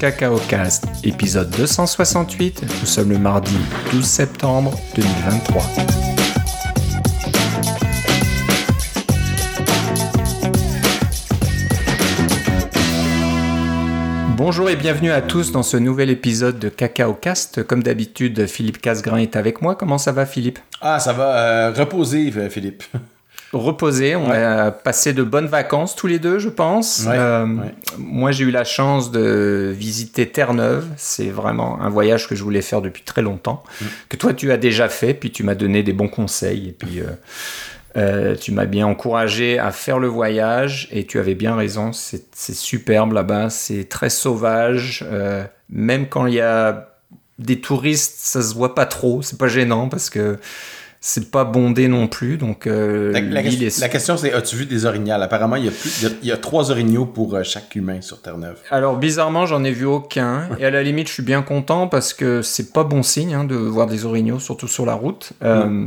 Cacao Cast, épisode 268. Nous sommes le mardi 12 septembre 2023. Bonjour et bienvenue à tous dans ce nouvel épisode de Cacao Cast. Comme d'habitude, Philippe Casgrain est avec moi. Comment ça va, Philippe? Ah, ça va euh, reposer, euh, Philippe. Reposer, on a passé de bonnes vacances tous les deux, je pense. Ouais, Euh, ouais. Moi, j'ai eu la chance de visiter Terre-Neuve. C'est vraiment un voyage que je voulais faire depuis très longtemps, Mm. que toi, tu as déjà fait, puis tu m'as donné des bons conseils, et puis euh, euh, tu m'as bien encouragé à faire le voyage, et tu avais bien raison, c'est superbe là-bas, c'est très sauvage, même quand il y a des touristes, ça se voit pas trop, c'est pas gênant, parce que c'est pas bondé non plus, donc euh, La, question- est la question, c'est as-tu vu des orignales? Apparemment, il y a, plus, il y a, trois orignaux pour euh, chaque humain sur Terre-Neuve. Alors bizarrement, j'en ai vu aucun. Et à la limite, je suis bien content parce que c'est pas bon signe hein, de voir des orignaux, surtout sur la route. Euh,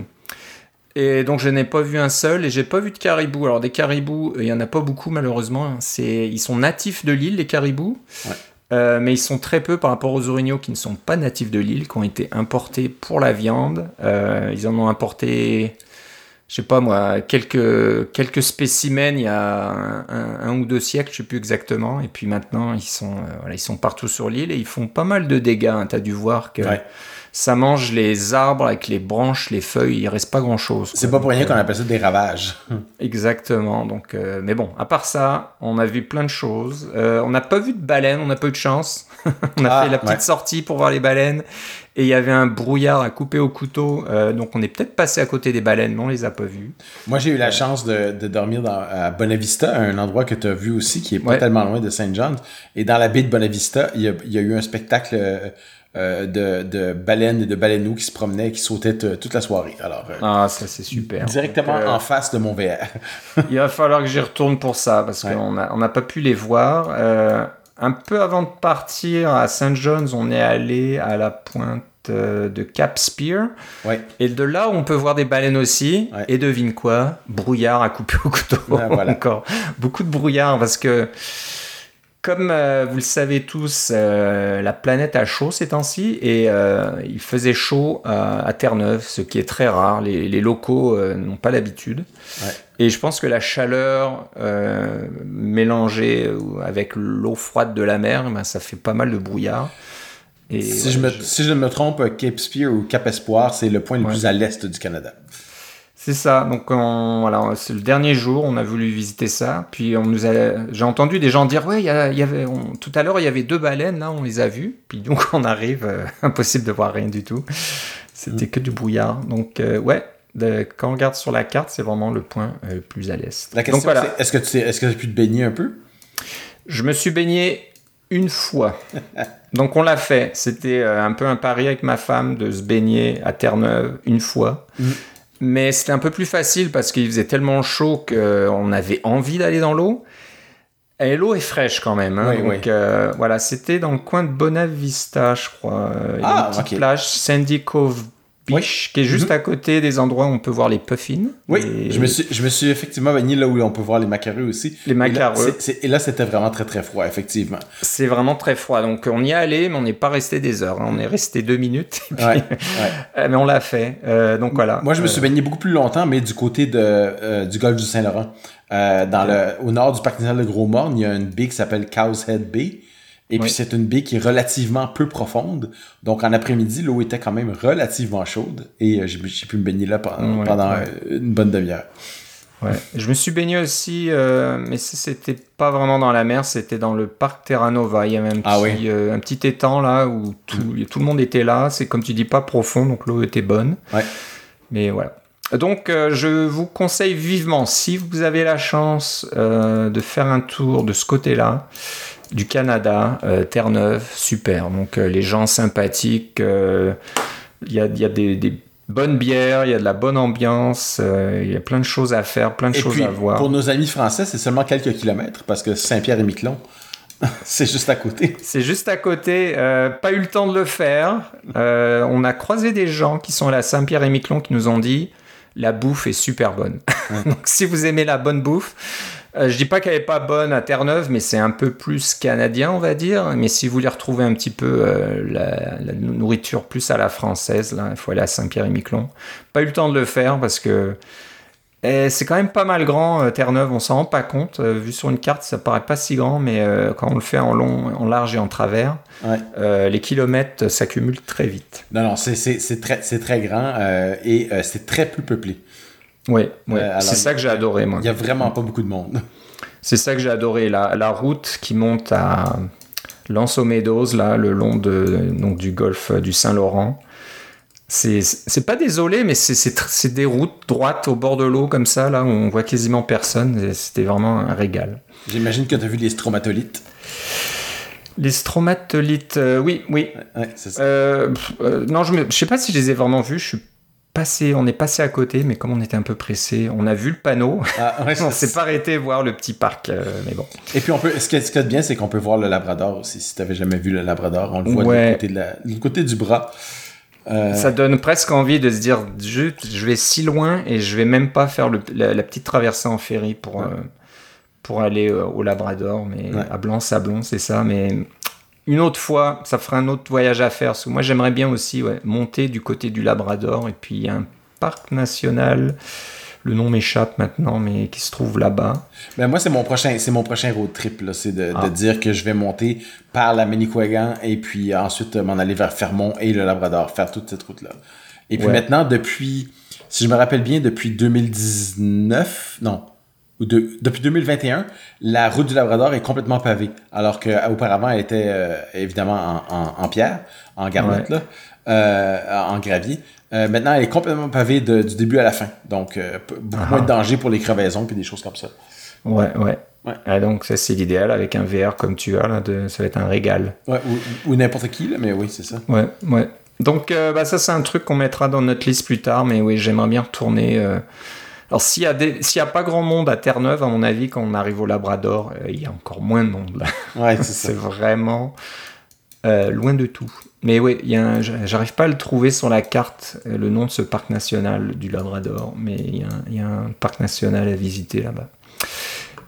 et donc je n'ai pas vu un seul et j'ai pas vu de caribou. Alors des caribous, il y en a pas beaucoup malheureusement. C'est, ils sont natifs de l'île les caribous. Ouais. Euh, mais ils sont très peu par rapport aux orignaux qui ne sont pas natifs de l'île, qui ont été importés pour la viande. Euh, ils en ont importé, je sais pas moi, quelques, quelques spécimens il y a un, ou deux siècles, je sais plus exactement. Et puis maintenant, ils sont, euh, ils sont partout sur l'île et ils font pas mal de dégâts. Tu as dû voir que. Ça mange les arbres avec les branches, les feuilles, il reste pas grand chose. C'est pas pour rien qu'on appelle ça des ravages. Exactement. Donc, euh, mais bon, à part ça, on a vu plein de choses. Euh, on n'a pas vu de baleines, on n'a pas eu de chance. on a Ah, fait la petite ouais. sortie pour voir les baleines et il y avait un brouillard à couper au couteau. Euh, donc, on est peut-être passé à côté des baleines, mais on les a pas vues. Moi, j'ai eu la chance de, de dormir dans, à Bonavista, un endroit que tu as vu aussi, qui est pas Ouais. tellement loin de Saint John's. Et dans la baie de Bonavista, il y a, il y a eu un spectacle euh, de, de baleines et de baleineaux qui se promenaient et qui sautaient toute la soirée. Alors, euh, Ah, ça c'est super. directement Donc, euh, en face de mon VR. Il va falloir que j'y retourne pour ça parce Ouais. qu'on n'a on n'a pas pu les voir. Euh, un peu avant de partir à St. John's, on est allé à la pointe de Cap Spear. Ouais. Et de là, on peut voir des baleines aussi. Ouais. Et devine quoi? Brouillard à couper au couteau. Ah, voilà. Encore beaucoup de brouillard parce que, comme euh, vous le savez tous, euh, la planète a chaud ces temps-ci et euh, il faisait chaud à, Terre-Neuve, ce qui est très rare. Les, les locaux n'ont pas l'habitude. Ouais. Et je pense que la chaleur mélangée avec l'eau froide de la mer, ben, ça fait pas mal de brouillard. Et si, je me, voilà, je- si je ne me trompe, Cape Spear ou Cap Espoir, c'est le point le Ouais. plus à l'est du Canada. C'est ça. Donc on- voilà, c'est le dernier jour, on a voulu visiter ça. Puis on nous a, j'ai entendu des gens dire ouais, il y, a- il y avait, on- tout à l'heure il y avait deux baleines là, on les a vues. Puis donc on arrive, euh, impossible de voir rien du tout. C'était que du brouillard. Donc euh, ouais, de- quand on regarde sur la carte, c'est vraiment le point euh, le plus à l'est. La question, donc voilà, c'est est-ce que tu sais- est-ce que tu as pu te baigner un peu? je me suis baigné une fois. Donc on l'a fait. C'était euh, un peu un pari avec ma femme de se baigner à Terre-Neuve une fois. Mhm. Mais c'était un peu plus facile parce qu'il faisait tellement chaud qu'on avait envie d'aller dans l'eau. Et l'eau est fraîche quand même. hein. Oui, Donc oui. euh, voilà, c'était dans le coin de Bonavista, je crois. Euh, Il y a Ah, une petite plage, Sandy Cove Beach, qui est juste Mhm. à côté des endroits où on peut voir les puffins. Oui, Et je, me suis, je me suis effectivement baigné là où on peut voir les macareux aussi. Les Et là, macareux. Et là, c'était vraiment très très froid, effectivement. C'est vraiment très froid. Donc on y est allé, mais on n'est pas resté des heures. hein. On est resté deux minutes. et puis- Ouais, ouais. Euh, mais on l'a fait. Euh, donc voilà. Moi, je me suis baigné beaucoup plus longtemps, mais du côté de, euh, du golfe du Saint-Laurent. Euh, dans le, au nord du parc national de Gros-Morne, il y a une baie qui s'appelle Cow's Head Bay. Et puis, c'est une baie qui est relativement peu profonde. Donc, en après-midi, l'eau était quand même relativement chaude. Et euh, j'ai pu me baigner là pendant, euh, une bonne demi-heure. Ouais. Je me suis baigné aussi, euh, mais c'était pas vraiment dans la mer, c'était dans le parc Terra Nova. Il y avait un petit, Ah oui. euh, un petit étang là où tout, tout le monde était là. C'est comme tu dis, pas profond, donc l'eau était bonne. Ouais. Mais voilà. Donc, euh, je vous conseille vivement, si vous avez la chance de faire un tour de ce côté-là, du Canada, euh, Terre-Neuve, super. Donc, euh, les gens sympathiques, euh, il y a, il y a des, des bonnes bières, il y a de la bonne ambiance, euh, il y a plein de choses à faire, plein de Et choses puis, à voir. pour nos amis français, c'est seulement quelques kilomètres parce que Saint-Pierre-et-Miquelon, c'est juste à côté. C'est juste à côté, euh, pas eu le temps de le faire. Euh, on a croisé des gens qui sont à la Saint-Pierre-et-Miquelon qui nous ont dit la bouffe est super bonne. Donc si vous aimez la bonne bouffe, Euh, je dis pas qu'elle est pas bonne à Terre-Neuve, mais c'est un peu plus canadien, on va dire. Mais si vous voulez retrouver un petit peu euh, la, la nourriture plus à la française, là, il faut aller à Saint-Pierre-et-Miquelon. Pas eu le temps de le faire parce que eh, c'est quand même pas mal grand, euh, Terre-Neuve, on s'en rend pas compte. Euh, vu sur une carte, ça paraît pas si grand, mais euh, quand on le fait en long, en large et en travers, Ouais. les kilomètres s'accumulent très vite. Non, non, c'est très, très grand et c'est très peu peuplé. Oui. Euh, c'est ça que j'ai adoré, moi. Il y a vraiment pas beaucoup de monde. C'est ça que j'ai adoré. La, la route qui monte à Lanceau Meadows, là, le long de, donc, du golfe euh, du Saint-Laurent. C'est c'est pas désolé, mais c'est- des routes droites au bord de l'eau comme ça, là, où on voit quasiment personne. C'était vraiment un régal. J'imagine que tu as vu les stromatolites. Les stromatolites, euh, oui, oui. Ouais, ça. Euh, euh, non, je, je sais pas si je les ai vraiment vus. Je suis passé, on est passé à côté, mais comme on était un peu pressé, on a vu le panneau. Ah, ouais, on s'est pas arrêté voir le petit parc, euh, mais bon. Et puis, on peut, ce qui est, bien, c'est qu'on peut voir le Labrador aussi. Si tu n'avais jamais vu le Labrador, on le voit Ouais. l'autre côté, de la- de l'autre côté du bras. Euh, Ça donne presque envie de se dire, je, je vais si loin et je vais même pas faire le- la, la petite traversée en ferry pour, Ouais. euh, pour aller au Labrador, mais Ouais. à Blanc-Sablon, c'est ça. Mais une autre fois, ça fera un autre voyage à faire. Parce que moi, j'aimerais bien aussi ouais, monter du côté du Labrador. Et puis, il y a un parc national, le nom m'échappe maintenant, mais qui se trouve là-bas. Ben moi, c'est mon prochain, c'est mon prochain road trip. C'est de, de Ah. dire que je vais monter par la Manicouagan et puis ensuite euh, m'en aller vers Fermont et le Labrador, faire toute cette route-là. Et puis Ouais. maintenant, depuis, si je me rappelle bien, depuis 2019, non, ou de- depuis 2021, la route du Labrador est complètement pavée. Alors qu'auparavant, elle était euh, évidemment en, en, en pierre, en garnotte, là, euh, en gravier. Euh, maintenant, elle est complètement pavée de- du début à la fin. Donc, euh, beaucoup Ah. moins de danger pour les crevaisons puis des choses comme ça. Ouais, ouais. Ouais. Ah, donc, ça, c'est l'idéal avec un VR comme tu as, là, de, ça va être un régal. Ouais, ou, ou n'importe qui, là, mais oui, c'est ça. Ouais, ouais. Donc, euh, bah, ça, c'est un truc qu'on mettra dans notre liste plus tard, mais oui, j'aimerais bien retourner. euh. Alors, s'il y, a des- s'il y a pas grand monde à Terre-Neuve, à mon avis, quand on arrive au Labrador, euh, il y a encore moins de monde là. Ouais, c'est vraiment euh, loin de tout. Mais oui, il y a un- j'arrive pas à le trouver sur la carte, euh, le nom de ce parc national du Labrador, mais il y, a un- il y a un parc national à visiter là-bas.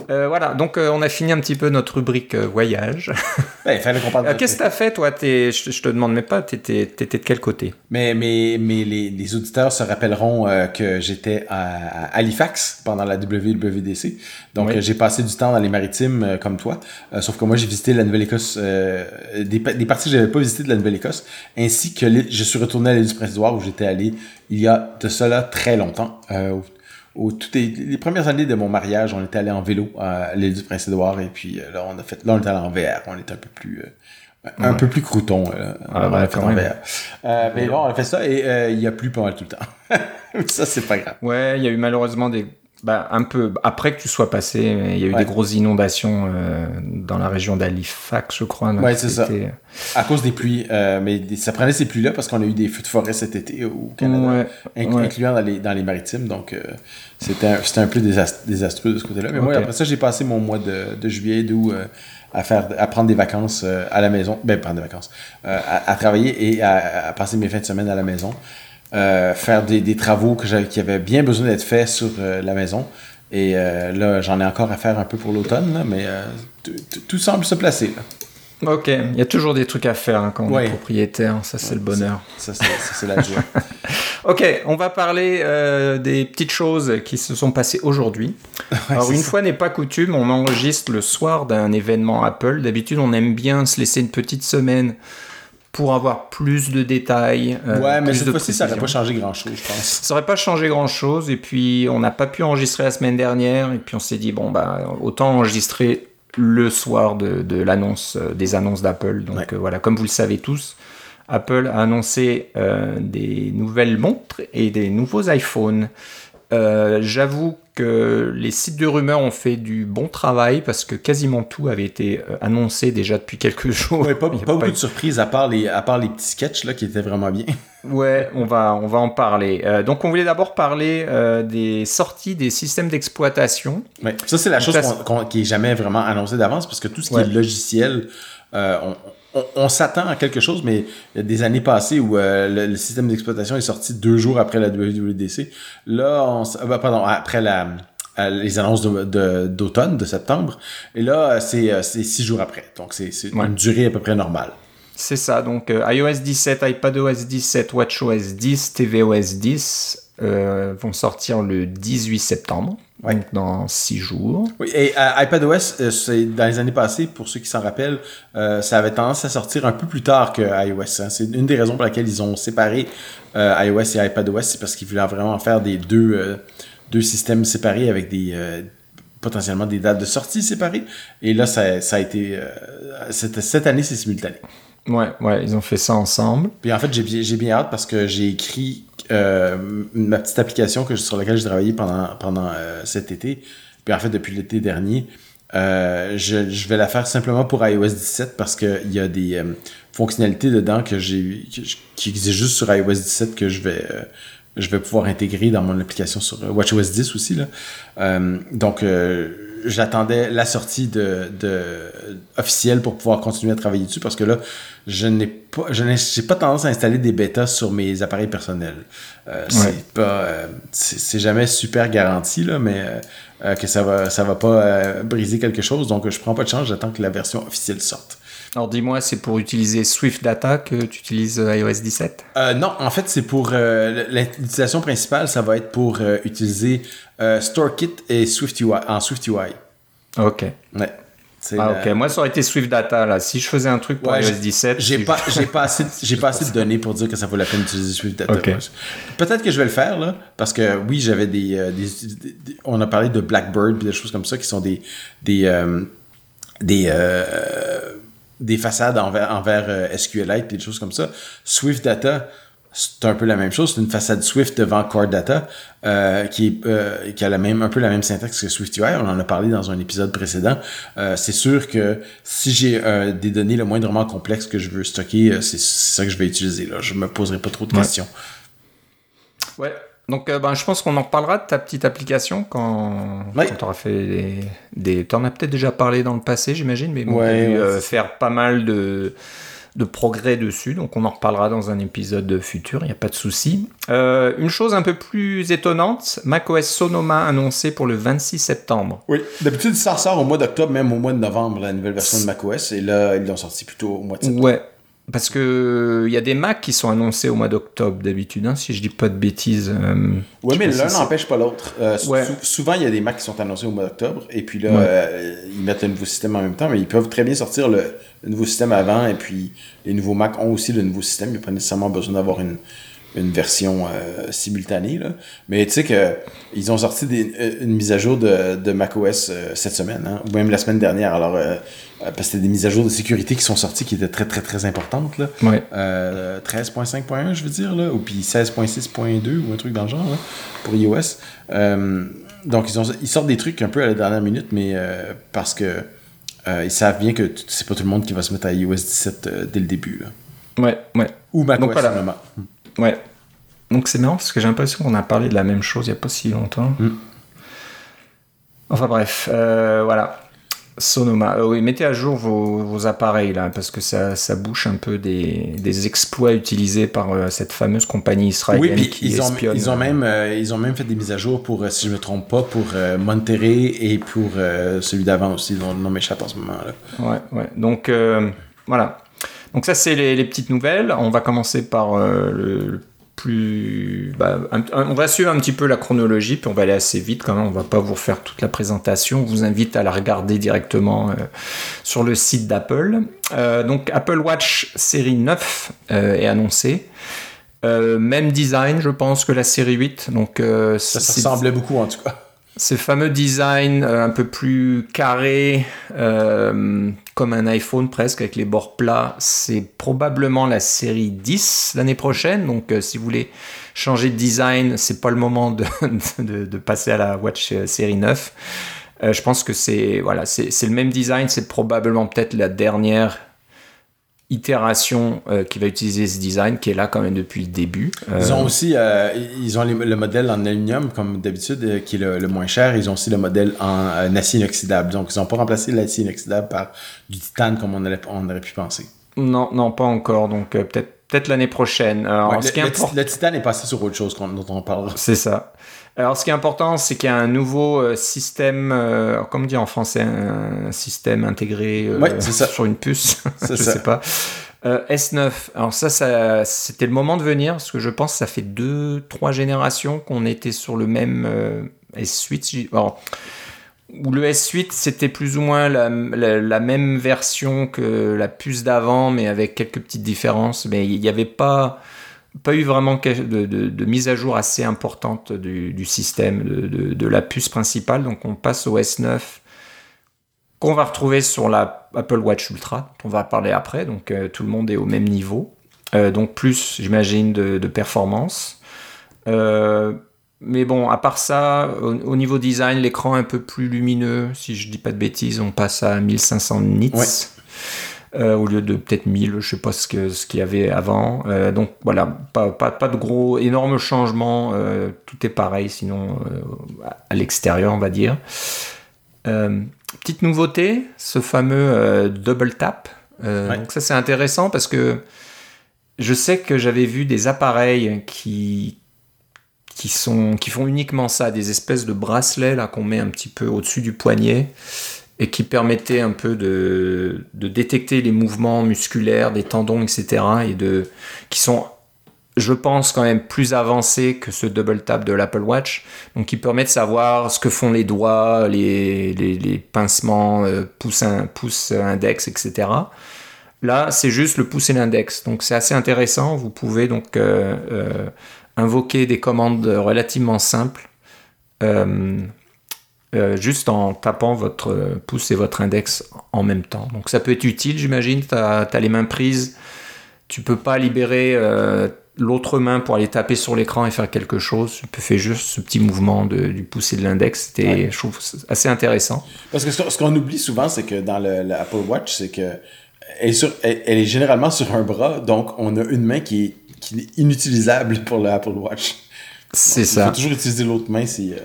Euh, voilà, donc euh, on a fini un petit peu notre rubrique euh, voyage. Ouais, il fallait qu'on parle de Qu'est-ce que t'as fait toi? Je je te demande même pas, t'étais de quel côté? Mais, mais, mais les, les auditeurs se rappelleront que j'étais à, à Halifax pendant la WWDC. Donc, Oui. j'ai passé du temps dans les maritimes comme toi. Sauf que moi, j'ai visité la Nouvelle-Écosse, des, pa- des parties que j'avais pas visitées de la Nouvelle-Écosse, ainsi que je suis retourné à l'île du Prince-Édouard où j'étais allé il y a de cela très longtemps. Euh, au- toutes les, les premières années de mon mariage, on était allé en vélo à l'île du Prince-Édouard et puis euh, là, on a fait, là, on était allé en VR. On était un peu plus, euh, un Ouais. peu plus crouton. euh, Ah, on bah, fait en. VR. Euh, mais bon, on a fait ça et il y a plu pas mal tout le temps. ça, c'est pas grave. Ouais, il y a eu malheureusement des. Bah, un peu après que tu sois passé, il y a eu Ouais. des grosses inondations euh, dans la région d'Halifax, je crois. Ouais, c'est ça. À cause des pluies. euh, mais ça prenait ces pluies-là parce qu'on a eu des feux de forêt cet été au Canada, Ouais, inc- ouais. incluant dans les, dans les maritimes. Donc, euh, c'était un, peu désast- désastreux de ce côté-là. Mais moi, après ça, j'ai passé mon mois de, de juillet, d'août à, faire, à prendre des vacances à la maison. Ben, prendre des vacances. euh, à, à travailler et à, à passer mes fins de semaine à la maison. Euh, faire des, des travaux que qui avaient bien besoin d'être faits sur euh, la maison. Et euh, là, j'en ai encore à faire un peu pour l'automne, mais tout- semble se placer. Là. Ok, il y a toujours des trucs à faire hein, quand on Ouais. est propriétaire, ça c'est le bonheur. Ça, c'est ça, c'est la joie. Ok, on va parler euh, des petites choses qui se sont passées aujourd'hui. Alors une ça. fois n'est pas coutume, on enregistre le soir d'un événement Apple. D'habitude, on aime bien se laisser une petite semaine pour avoir plus de détails. euh, Ouais, mais cette fois-ci, ça n'aurait pas changé grand-chose, je pense. Ça aurait pas changé grand chose et puis on n'a pas pu enregistrer la semaine dernière et puis on s'est dit bon bah autant enregistrer le soir de, de l'annonce euh, des annonces d'Apple donc Ouais. euh, voilà comme vous le savez tous Apple a annoncé euh, des nouvelles montres et des nouveaux iPhones j'avoue que les sites de rumeurs ont fait du bon travail parce que quasiment tout avait été euh, annoncé déjà depuis quelques jours Ouais, pas, a pas beaucoup eu- de surprises à part les, à part les petits sketchs là, qui étaient vraiment bien. Ouais, on va, on va en parler. Euh, donc, on voulait d'abord parler euh, des sorties des systèmes d'exploitation. Ouais. Ça, c'est la chose qui est jamais vraiment annoncée d'avance parce que tout ce qui Ouais. est logiciel, euh, on, on- on s'attend à quelque chose, mais il y a des années passées où euh, le, le système d'exploitation est sorti deux jours après la WWDC. Là, on, euh, bah, pardon, après la les annonces d'automne, de, septembre. Et là, c'est six jours après. Donc, c'est une durée à peu près normale. C'est ça. Donc, iOS 17, iPadOS 17, WatchOS 10, tvOS 10 vont sortir le 18 septembre. Donc dans six jours. Oui, et euh, iPadOS, euh, dans les années passées, pour ceux qui s'en rappellent, euh, ça avait tendance à sortir un peu plus tard que iOS. Hein. C'est une des raisons pour laquelle ils ont séparé iOS et iPadOS, c'est parce qu'ils voulaient vraiment faire des deux, deux systèmes séparés avec des potentiellement des dates de sortie séparées. Et là, ça, ça a été... cette, cette année, c'est simultané. Ouais, ouais, ils ont fait ça ensemble. Puis en fait, j'ai bien hâte parce que j'ai écrit euh, ma petite application que, sur laquelle j'ai travaillé pendant, pendant euh, cet été. Puis en fait, depuis l'été dernier, euh, je, vais la faire simplement pour iOS 17 parce qu'il y a des fonctionnalités dedans que j'ai qui existent juste sur iOS 17 que je vais je vais pouvoir intégrer dans mon application sur WatchOS 10 aussi là. donc j'attendais la sortie de, de, officielle pour pouvoir continuer à travailler dessus parce que là, je n'ai pas, je n'ai pas tendance à installer des bêtas sur mes appareils personnels. Euh, c'est pas, euh, c'est jamais super garanti là, mais euh, que ça va, ça va pas briser quelque chose. Donc, je prends pas de chance. J'attends que la version officielle sorte. Alors dis-moi, c'est pour utiliser Swift Data que tu utilises iOS 17 Non, en fait, c'est pour l'utilisation principale, ça va être pour utiliser StoreKit et SwiftUI en SwiftUI. Ok. Ouais. Ah, ok. Moi, ça aurait été Swift Data. Là. Si je faisais un truc pour iOS 17. J'ai pas, j'ai pas assez, j'ai pas assez de données pour dire que ça vaut la peine d'utiliser Swift Data. Peut-être que je vais le faire, là. Parce que oui, j'avais euh, des, des, On a parlé de Blackbird et des choses comme ça qui sont des. Des. Euh, des, euh, des façades envers, envers SQLite et des choses comme ça. Swift Data c'est un peu la même chose. C'est une façade Swift devant Core Data euh, qui, euh, qui a la même, un peu la même syntaxe que SwiftUI. On en a parlé dans un épisode précédent. Euh, c'est sûr que si j'ai des données le moindrement complexes que je veux stocker, c'est ça que je vais utiliser. Là. Je me poserai pas trop de questions. Ouais. Donc, ben, je pense qu'on en reparlera de ta petite application quand, quand tu auras fait des. des... Tu en as peut-être déjà parlé dans le passé, j'imagine, mais bon, ouais, faire pas mal de de progrès dessus, donc on en reparlera dans un épisode futur, il n'y a pas de souci. Euh, une chose un peu plus étonnante, macOS Sonoma annoncé pour le 26 septembre. Oui, d'habitude ça sort au mois d'octobre, même au mois de novembre, la nouvelle version de macOS, et là ils l'ont sorti plutôt au mois de septembre. Ouais, parce que il y a des Macs qui sont annoncés au mois d'octobre d'habitude, hein, si je dis pas de bêtises. Euh, oui, mais l'un n'empêche pas l'autre. Euh, souvent, il y a des Macs qui sont annoncés au mois d'octobre, et puis là, euh, ils mettent le nouveau système en même temps, mais ils peuvent très bien sortir le, nouveau système avant, et puis les nouveaux Macs ont aussi le nouveau système. Il n'y a pas nécessairement besoin d'avoir une, une version simultanée. Là. Mais tu sais qu'ils ont sorti une mise à jour de, de macOS cette semaine, hein, ou même la semaine dernière. Alors, euh, parce que c'était des mises à jour de sécurité qui sont sorties qui étaient très très très importantes. Là. Ouais. 13.5.1, euh, je veux dire, là, ou puis 16.6.2 ou un truc dans le genre là, pour iOS. Euh, donc ils, ont, ils sortent des trucs un peu à la dernière minute, mais parce que ils savent bien que c'est pas tout le monde qui va se mettre à iOS 17 dès le début. Là. Ouais, ouais. Ou macOS voilà. Ouais. Donc c'est marrant parce que j'ai l'impression qu'on a parlé de la même chose il n'y a pas si longtemps. Mm. Enfin bref, voilà. Sonoma. Euh, oui, mettez à jour vos, appareils là, parce que ça, ça bouche un peu des, des exploits utilisés par euh, cette fameuse compagnie israélienne oui, qui ils espionne. Ont, ils, ont même, euh, ils ont même fait des mises à jour pour, si je ne me trompe pas, pour Monterrey et pour celui d'avant aussi, dont le nom m'échappe en ce moment. Là. Ouais, ouais. Donc, voilà. Donc ça, c'est les, les, petites nouvelles. On va commencer par le plus. Bah, on va suivre un petit peu la chronologie, puis on va aller assez vite quand même. On va pas vous refaire toute la présentation. On vous invite à la regarder directement euh, sur le site d'Apple. Euh, donc, Apple Watch série 9 euh, est annoncé. même design, je pense, que la série 8. Donc, ça, ça ressemblait beaucoup en tout cas. Ce fameux design un peu plus carré, comme un iPhone presque avec les bords plats. C'est probablement la série 10 l'année prochaine. Donc euh, si vous voulez changer de design, c'est pas le moment de, passer à la Watch euh, série 9. Euh, je pense que c'est voilà, c'est le même design, c'est probablement peut-être la dernière itération euh, qui va utiliser ce design qui est là quand même depuis le début. Ils ont euh, aussi euh, ils ont le modèle en aluminium comme d'habitude qui est le, moins cher. Ils ont aussi le modèle en acier inoxydable. Donc ils n'ont pas remplacé l'acier inoxydable par du titane comme on aurait, on aurait pu penser. Non, non, pas encore. Donc peut-être peut-être l'année prochaine. le, titane est passé sur autre chose dont on parlera. C'est ça. Alors, ce qui est important, c'est qu'il y a un nouveau euh, système, euh, comment dire en français, un, système intégré euh, Ouais, c'est ça. sur une puce. Je ça. sais pas. Euh, S9. Alors ça, ça c'était le moment de venir parce que je pense que ça fait deux, trois générations qu'on était sur le même euh, S8. si- alors, où le S8 c'était plus ou moins la, la- la même version que la puce d'avant, mais avec quelques petites différences. Mais il n'y avait pas pas eu vraiment de, mise à jour assez importante du, système de, la puce principale. Donc on passe au S9 qu'on va retrouver sur la Apple Watch Ultra, on va parler après. Donc euh, tout le monde est au même niveau. Euh, donc plus, j'imagine, de, performance. Euh, mais bon, à part ça, au, au niveau design, l'écran un peu plus lumineux. Si je dis pas de bêtises, on passe à 1500 nits. Euh, au lieu de peut-être 1000, je sais pas ce que ce qu'il y avait avant. Euh, donc voilà, pas, pas, pas de gros énormes changements. euh, tout est pareil, sinon à l'extérieur, on va dire. Petite nouveauté, ce fameux double tap. Ouais. Donc ça c'est intéressant parce que je sais que j'avais vu des appareils qui qui sont qui font uniquement ça, des espèces de bracelets là qu'on met un petit peu au-dessus du poignet et qui permettaient un peu de, détecter les mouvements musculaires des tendons, etc. et de qui sont je pense quand même plus avancés que ce double tap de l'Apple Watch, donc qui permet de savoir ce que font les doigts, les, pincements, euh, pouce, pouce index, etc. Là, c'est juste le pouce et l'index, donc c'est assez intéressant. Vous pouvez donc euh, euh, invoquer des commandes relativement simples, euh, juste en tapant votre pouce et votre index en même temps. Donc ça peut être utile, j'imagine. Tu as, les mains prises, tu peux pas libérer euh, l'autre main pour aller taper sur l'écran et faire quelque chose. Tu peux faire juste ce petit mouvement de- du pouce et de l'index. C'était, Ouais. je trouve, ça assez intéressant. Parce que ce qu'on oublie souvent, c'est que dans le, le Apple Watch, c'est que elle est, sur- elle, elle est généralement sur un bras, donc on a une main qui est, qui est inutilisable pour le Apple Watch. C'est Il ça. faut toujours utiliser l'autre main. Si, euh,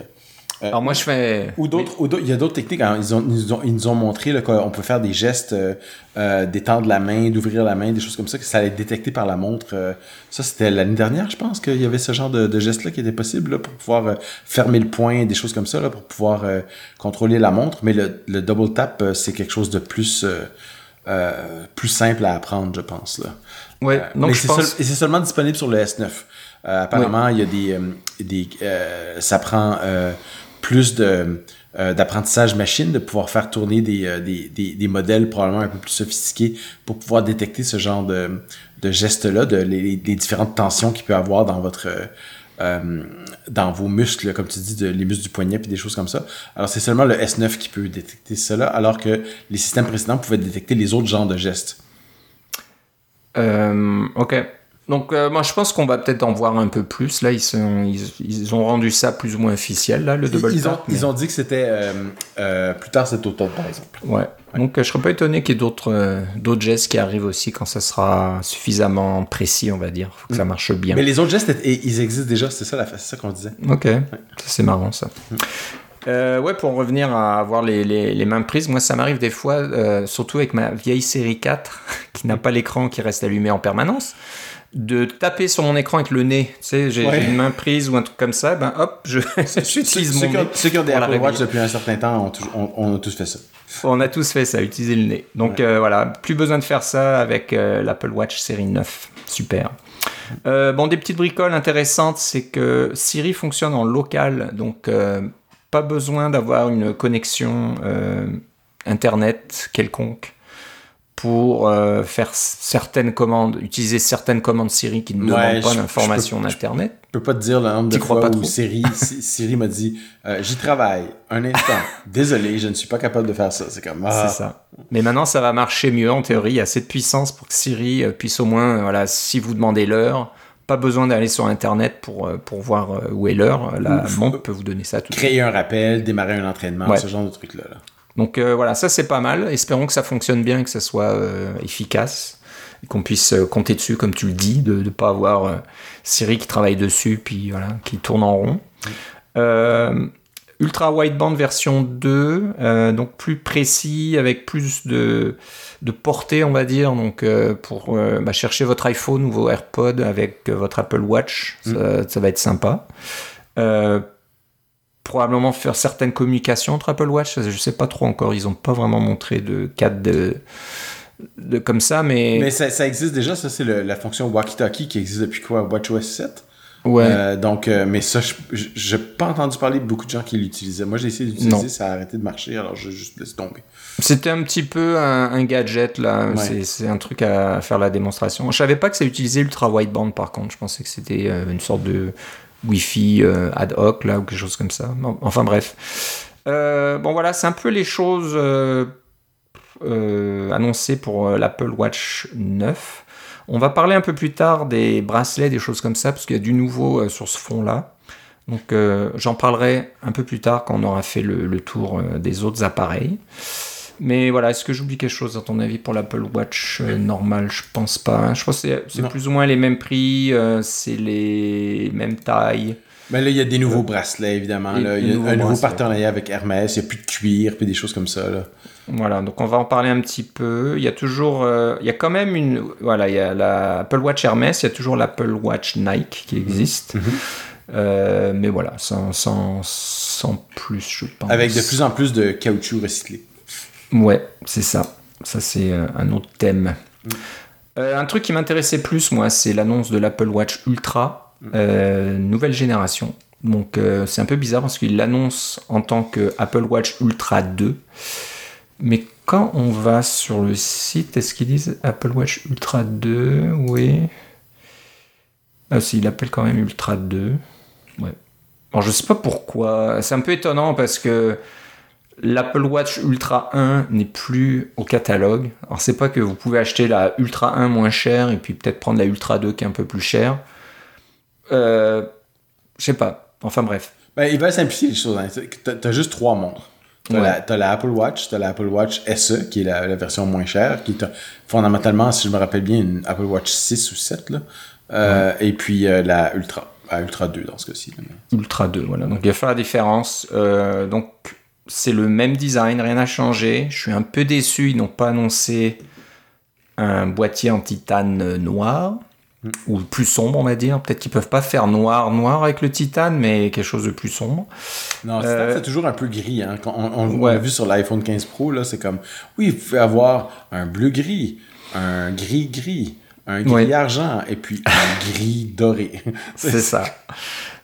Alors moi, je fais... ou d'autres, il y a d'autres techniques. Ils, ont, ils, nous ont, ils nous ont montré là, qu'on peut faire des gestes, euh, euh, d'étendre la main, d'ouvrir la main, des choses comme ça, que ça allait être détecté par la montre. euh. ça, c'était l'année dernière, je pense, qu'il y avait ce genre de, de geste-là qui était possible là, pour pouvoir euh, fermer le poing, des choses comme ça, là, pour pouvoir euh, contrôler la montre. Mais le, le double tap, euh, c'est quelque chose de plus, euh, euh, plus simple à apprendre, je pense. Là. Ouais, Euh, donc je pense... seul- et c'est seulement disponible sur le S9. Euh, apparemment, il y a des, euh, des euh, ça prend euh, plus de euh, d'apprentissage machine de pouvoir faire tourner des, euh, des, des, des modèles probablement un peu plus sophistiqués pour pouvoir détecter ce genre de, de gestes-là, de les, différentes tensions qu'il peut avoir dans votre euh, dans vos muscles, comme tu dis, de, les muscles du poignet puis des choses comme ça. Alors c'est seulement le S9 qui peut détecter cela, alors que les systèmes précédents pouvaient détecter les autres genres de gestes. Ok. Donc euh, moi je pense qu'on va peut-être en voir un peu plus. Là ils, sont, ils, ils ont rendu ça plus ou moins officiel là le double ils ont, tap. mais- ils ont dit que c'était euh, euh, plus tard cet automne, par exemple. Ouais. Donc je serais pas étonné qu'il y ait d'autres d'autres gestes qui arrivent aussi quand ça sera suffisamment précis on va dire. Faut que ça marche bien. Mais les autres gestes, ils existent déjà, c'est ça, la- c'est ça qu'on disait. Ok. Ça, C'est marrant ça. Euh, ouais, pour revenir à avoir les, les, les mains prises, moi ça m'arrive des fois, euh, surtout avec ma vieille série 4 qui n'a pas l'écran qui reste allumé en permanence, de taper sur mon écran avec le nez. Tu sais, j'ai Ouais. une main prise ou un truc comme ça, ben hop, je j'utilise mon nez. ceux qui ont des Apple Watch depuis un certain temps, toujours- on, on a tous fait ça. On a tous fait ça, utiliser le nez. Donc euh, voilà, plus besoin de faire ça avec euh, l'Apple Watch série 9. Super. Euh, bon, des petites bricoles intéressantes, c'est que Siri fonctionne en local, donc pas besoin d'avoir une connexion Internet quelconque pour euh, faire certaines commandes, utiliser certaines commandes Siri qui ne Ouais, demandent pas d'informations d'Internet. Je peux pas te dire le nombre de fois pas où? Siri, Si- Siri m'a dit euh, J'y travaille, un instant, désolé, je ne suis pas capable de faire ça. C'est comme ah, C'est ça. Mais maintenant, ça va marcher mieux en théorie. Il y a assez de puissance pour que Siri euh, puisse au moins, voilà, si vous demandez l'heure, pas besoin d'aller sur Internet pour, pour voir où est l'heure. La montre peut vous donner ça tout créer un rappel, démarrer un entraînement, Ouais. ce genre de trucs-là. là. Donc euh, voilà, ça c'est pas mal. Espérons que ça fonctionne bien, que ça soit euh, efficace, et qu'on puisse euh, compter dessus, comme tu le dis, de ne pas avoir Siri qui travaille dessus, puis voilà, qui tourne en rond. Ultra wideband version 2, euh, donc plus précis, avec plus de, de portée, on va dire. Donc pour bah, chercher votre iPhone ou vos AirPods avec votre Apple Watch, ça, ça va être sympa. Probablement faire certaines communications entre Apple Watch. Je sais pas trop encore. Ils ont pas vraiment montré de cadre de, de comme ça, mais. Mais ça, ça existe déjà. Ça, c'est la fonction walkie-talkie qui existe depuis quoi? WatchOS 7. Ouais. Euh, donc, euh, mais ça, je j'ai pas entendu parler de beaucoup de gens qui l'utilisaient. Moi, j'ai essayé d'utiliser, ça a arrêté de marcher, alors je juste laissé tomber. C'était un petit peu un, un gadget là. Ouais. C'est- C'est un truc à faire la démonstration. Je savais pas que ça utilisait ultra wideband par contre. Je pensais que c'était euh, une sorte de Wi-Fi euh, ad hoc là ou quelque chose comme ça. Enfin bref. Euh, bon voilà, c'est un peu les choses euh, annoncées pour l'Apple Watch 9. On va parler un peu plus tard des bracelets, des choses comme ça, parce qu'il y a du nouveau sur ce front-là. Donc j'en parlerai un peu plus tard quand on aura fait le, tour des autres appareils. Mais voilà, est-ce que j'oublie quelque chose à ton avis pour l'Apple Watch euh, normal? Je pense pas. hein. Je pense que c'est- plus ou moins les mêmes prix, euh, c'est les mêmes tailles. Mais là, il y a des nouveaux bracelets, évidemment. là. Il y a un nouveau partenariat avec Hermès. Il n'y a plus de cuir, puis des choses comme ça. Là. Voilà, donc on va en parler un petit peu. Il y a toujours, euh, il y a quand même une, voilà, il y a la Apple Watch Hermès, il y a toujours l'Apple Watch Nike qui existe. Mhm. Euh, mais voilà, sans, sans, sans plus, je pense. Avec de plus en plus de caoutchouc recyclé. Ouais, c'est ça. Ça, c'est euh, un autre thème. Euh, un truc qui m'intéressait plus, moi, c'est l'annonce de l'Apple Watch Ultra, euh, nouvelle génération. Donc, euh, c'est un peu bizarre parce qu'il l'annonce en tant que Apple Watch Ultra 2. Mais quand on va sur le site, est-ce qu'ils disent Apple Watch Ultra 2 Oui. Ah, si, il l'appelle quand même Ultra 2. Ouais. Alors, je sais pas pourquoi. C'est un peu étonnant parce que l'Apple Watch Ultra 1 n'est plus au catalogue. Alors, c'est pas que vous pouvez acheter la Ultra 1 moins chère et puis peut-être prendre la Ultra 2 qui est un peu plus chère. Euh, je sais pas. Enfin, bref. Ben, il va simplifier les choses. Hein. T'as- T'as juste trois montres. T'as Ouais. la, Apple Watch, t'as la Apple Watch SE, qui est la, la version moins chère, qui est fondamentalement, si je me rappelle bien, une Apple Watch 6 ou 7. Là. Euh, Et puis euh, la Ultra. À Ultra 2 dans ce cas-ci. Ultra 2, voilà. Donc il va faire la différence. Euh, donc c'est le même design, rien n'a changé. Je suis un peu déçu, ils n'ont pas annoncé un boîtier en titane noir, ou plus sombre, on va dire. Peut-être qu'ils peuvent pas faire noir, noir avec le titane, mais quelque chose de plus sombre. Non, Euh, c'est toujours un peu gris. Hein. Quand on, on- l'a vu sur l'iPhone 15 Pro, là, c'est comme, oui, vous pouvez avoir un bleu-gris, un gris-gris, un Ouais. gris-argent, et puis un gris doré. C'est ça.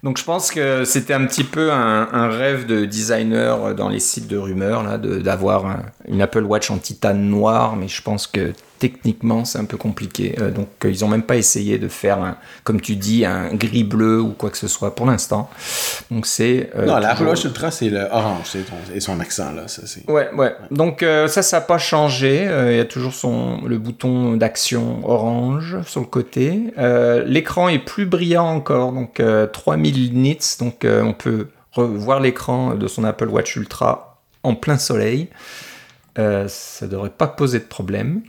Donc je pense que c'était un petit peu un, rêve de designer dans les sites de rumeurs, là, d'avoir un- une Apple Watch en titane noir, mais je pense que techniquement c'est un peu compliqué. Euh, donc euh, ils ont même pas essayé de faire, un, comme tu dis, un gris-bleu ou quoi que ce soit pour l'instant. Donc c'est... euh, non, la Apple toujours- Watch Ultra, c'est le orange, et son accent, là. Ça, c'est... Ouais, ouais. Donc ça, ça n'a pas changé. Il y a toujours son, le bouton d'action orange sur le côté. L'écran est plus brillant encore, donc euh, 3000 nits. Donc on peut revoir l'écran de son Apple Watch Ultra en plein soleil. Ça devrait pas poser de problème.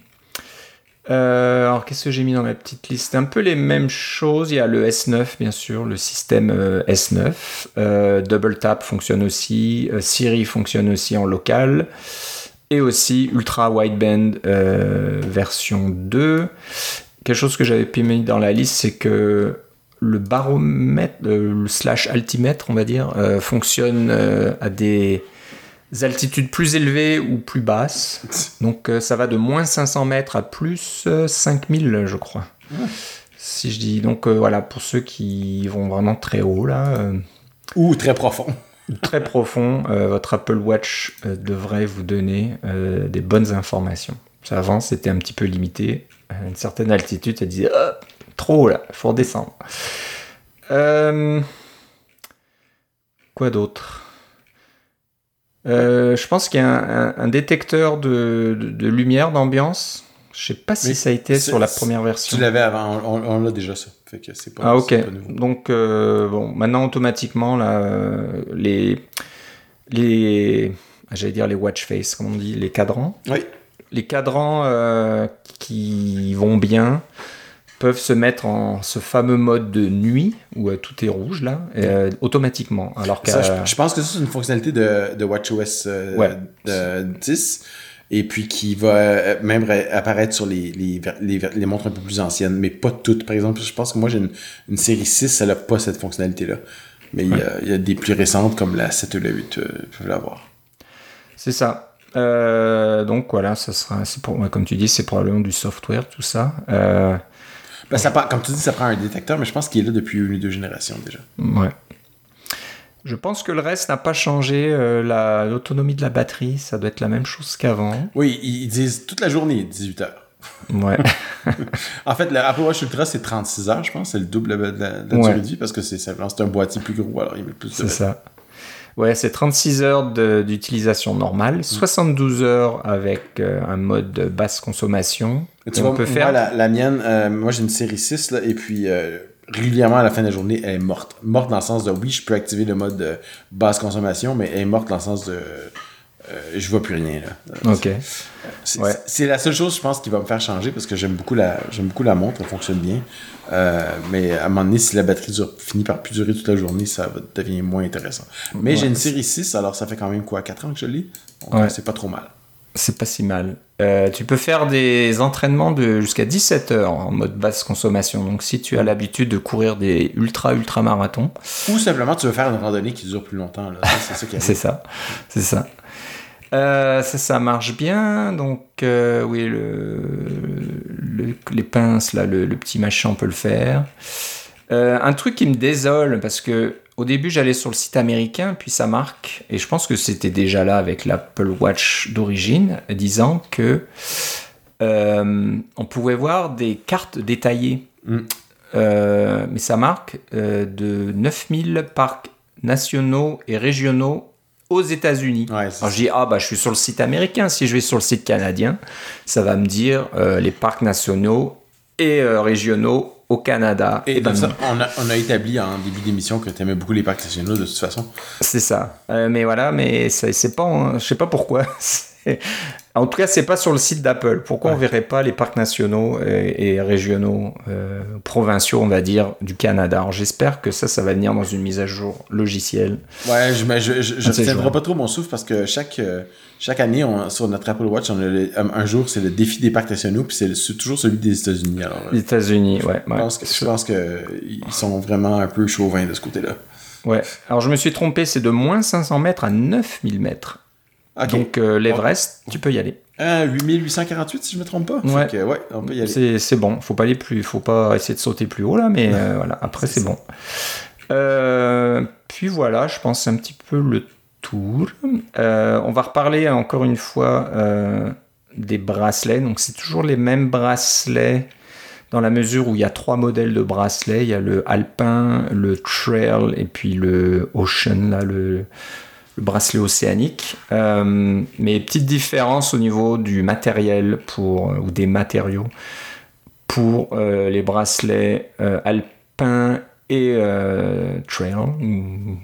Euh, alors qu'est-ce que j'ai mis dans ma petite liste? Un peu les mêmes choses. Il y a le S9 bien sûr, le système euh, S9. Euh, Double Tap fonctionne aussi. Siri fonctionne aussi en local. Et aussi Ultra Wideband version 2. Quelque chose que j'avais mis dans la liste, c'est que le baromètre, le slash altimètre, on va dire, fonctionne à des altitudes plus élevées ou plus basses. Donc euh, ça va de moins 500 mètres à plus euh, 5000, je crois. Si je dis donc euh, voilà pour ceux qui vont vraiment très haut là, euh, Ou très profond. très profond, euh, votre Apple Watch euh, devrait vous donner euh, des bonnes informations. Ça, avant c'était un petit peu limité, à une certaine altitude, ça disait Ah, trop haut là, faut redescendre. Euh, Quoi d'autre? Euh, Je pense qu'il y a un, un- un détecteur de, de- de lumière d'ambiance. Je sais pas si Mais ça a été sur la première version. Tu l'avais avant, on, on l'a déjà, ça. Fait que c'est pas, Ah ok. c'est pas nouveau. Donc euh, bon, maintenant automatiquement là, euh, les les ah, j'allais dire les watch face, comme on dit, les cadrans, Oui. les cadrans euh, qui vont bien peuvent se mettre en ce fameux mode de nuit où euh, tout est rouge là, euh, automatiquement. Alors qu'à je, je pense que c'est une fonctionnalité de, de WatchOS euh, Ouais. de 10 et puis qui va euh, même apparaître sur les, les, les, montres un peu plus anciennes, mais pas toutes. Par exemple, je pense que moi, j'ai une, une série 6, elle n'a pas cette fonctionnalité-là. Mais il y a- il y, a des plus récentes comme la 7 ou la 8 euh, peuvent l'avoir. C'est ça. Donc voilà, ça sera, c'est pour, comme tu dis, c'est probablement du software, tout ça. Euh, Ben, ça prend- comme tu dis, ça prend un détecteur, mais je pense qu'il est là depuis une ou deux générations déjà. ouais. Je pense que le reste n'a pas changé. euh, la- l'autonomie de la batterie, ça doit être la même chose qu'avant. Oui, ils, disent toute la journée 18 heures. Ouais. En fait, le Apple Watch Ultra, c'est 36 heures, je pense. C'est le double de la, de la Ouais. durée de vie parce que c'est simplement c'est un boîtier plus gros, alors il met plus de C'est ça. Ouais, c'est 36 heures d'utilisation normale, 72 heures avec euh, un mode de basse consommation. Tu Et vois, on peut moi, faire. la, la mienne, euh, moi j'ai une série 6, là, et puis euh, régulièrement à la fin de la journée, elle est morte. Morte dans le sens de oui, je peux activer le mode de basse consommation, mais elle est morte dans le sens de je vois plus rien. Là. Ok. C'est Ouais. la seule chose, je pense, qui va me faire changer parce que j'aime beaucoup la, j'aime beaucoup la montre, elle fonctionne bien. Euh, mais à un moment donné, si la batterie dure- finit par plus durer toute la journée, ça devenir moins intéressant. Mais j'ai une série 6, alors ça fait quand même quoi, 4 ans que je l'ai. Donc Ouais. euh, c'est pas trop mal. C'est pas si mal. Euh, tu peux faire des entraînements de jusqu'à 17 heures en mode basse consommation. Donc si tu as l'habitude de courir des ultra ultra marathons, Ou simplement, tu veux faire une randonnée qui dure plus longtemps. C'est ça, c'est ça. Euh, ça, ça marche bien. Donc euh, oui, le, le- les pinces là, le, le petit machin, on peut le faire. Euh, un truc qui me désole parce que au début j'allais sur le site américain puis ça marque et je pense que c'était déjà là avec l'Apple Watch d'origine disant que on pouvait voir des cartes détaillées Mm. Mais ça marque de 9000 parcs nationaux et régionaux aux États-Unis. Ouais, Alors je dis, ah bah je suis sur le site américain, si je vais sur le site canadien, ça va me dire euh, les parcs nationaux et euh, régionaux au Canada. Et Eh ben ça, on a, on a établi en début d'émission que tu aimais beaucoup les parcs nationaux de toute façon. C'est ça. Euh, mais voilà, mais c'est pas, en- je sais pas pourquoi. En tout cas, c'est pas sur le site d'Apple. Pourquoi on Ouais. verrait pas les parcs nationaux et, et régionaux, euh, provinciaux, on va dire, du Canada? Alors j'espère que ça, ça va venir dans une mise à jour logicielle. Ouais, je, mais je, je, pas trop mon souffle parce que chaque, euh, chaque année, on- sur notre Apple Watch, on a le- un, un jour, c'est le défi des parcs nationaux, puis c'est toujours celui des États-Unis. Alors, euh, Les États-Unis, ouais. je ouais. pense que- je pense qu'ils sont vraiment un peu chauvins de ce côté-là. Ouais. Alors je me suis trompé, c'est de moins 500 mètres à 9000 mètres. Donc euh, l'Everest, tu peux y aller. Euh, 8848, si je me trompe pas. Ouais. Que, ouais, on peut y aller. C'est bon, faut pas aller plus, faut pas essayer de sauter plus haut là, mais euh, voilà, après c'est bon. Euh, puis voilà, je pense un petit peu le tour. Euh, on va reparler encore une fois euh, des bracelets. Donc c'est toujours les mêmes bracelets dans la mesure où il y a trois modèles de bracelets. Il y a le alpin, le trail et puis le ocean, là, le, le bracelet océanique. Euh, mais petite différence au niveau du matériel pour, ou des matériaux pour euh, les bracelets euh, alpins et euh, trail, ou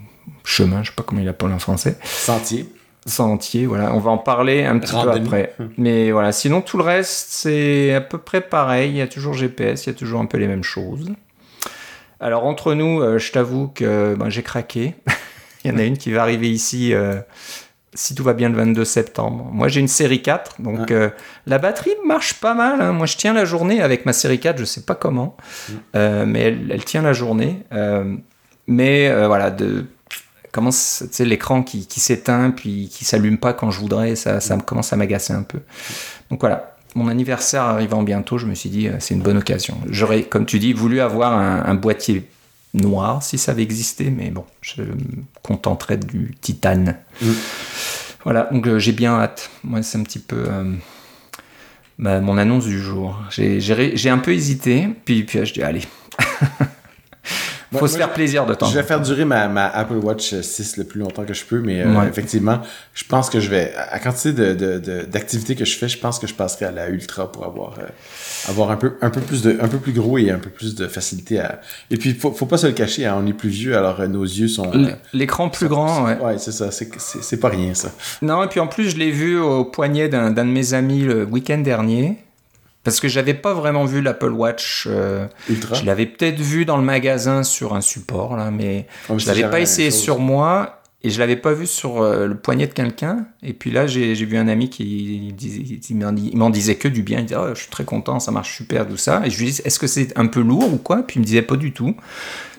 chemin, je sais pas comment il appelle en français Sentier. sentier, voilà. On va en parler un petit Randonnée. peu après. Mais voilà, sinon tout le reste, c'est à peu près pareil. Il y a toujours GPS, il y a toujours un peu les mêmes choses. Alors entre nous, euh, je t'avoue que ben, j'ai craqué. il y en a une qui va arriver ici, euh, si tout va bien, le 22 septembre. Moi, j'ai une série 4, donc Ouais. euh, la batterie marche pas mal. hein. Moi, je tiens la journée avec ma série 4, je sais pas comment, Euh, mais elle, elle tient la journée. Mais voilà, de comment c'est- l'écran qui, qui s'éteint puis qui s'allume pas quand je voudrais ça, ça me commence à m'agacer un peu donc voilà mon anniversaire arrivant bientôt je me suis dit c'est une bonne occasion j'aurais comme tu dis voulu avoir un, un boîtier noir si ça avait existé mais bon je me contenterais du titane. Mm. voilà donc euh, j'ai bien hâte. Moi c'est un petit peu euh, mon annonce du jour. J'ai un peu hésité puis puis je dis allez faut Moi- se faire plaisir de temps Je vais faire durer ma, ma Apple Watch 6 le plus longtemps que je peux, mais euh, Ouais. effectivement, je pense que je vais, à quantité de, de, de- d'activités que je fais, je pense que je passerai à la Ultra pour avoir, euh, avoir un, peu, un, peu plus de, un peu plus gros et un peu plus de facilité à. Et puis, faut, faut pas se le cacher, hein, on est plus vieux, alors euh, nos yeux sont. L'écran plus grand, ouais. Ouais, c'est ça, c'est, c'est, c'est pas rien ça. Non, et puis en plus, je l'ai vu au poignet d'un d'un de mes amis le week-end dernier. Parce que j'avais pas vraiment vu l'Apple Watch. euh, Ultra. je l'avais peut-être vu dans le magasin sur un support, là, mais Comme je l'avais pas essayé sur moi. et je l'avais pas vu sur euh, le poignet de quelqu'un. Et puis là, j'ai vu un ami qui il m'en disait que du bien. Il disait oh, Je suis très content, ça marche super, tout ça. Et je lui dis Est-ce que c'est un peu lourd ou quoi? Puis il me disait Pas du tout.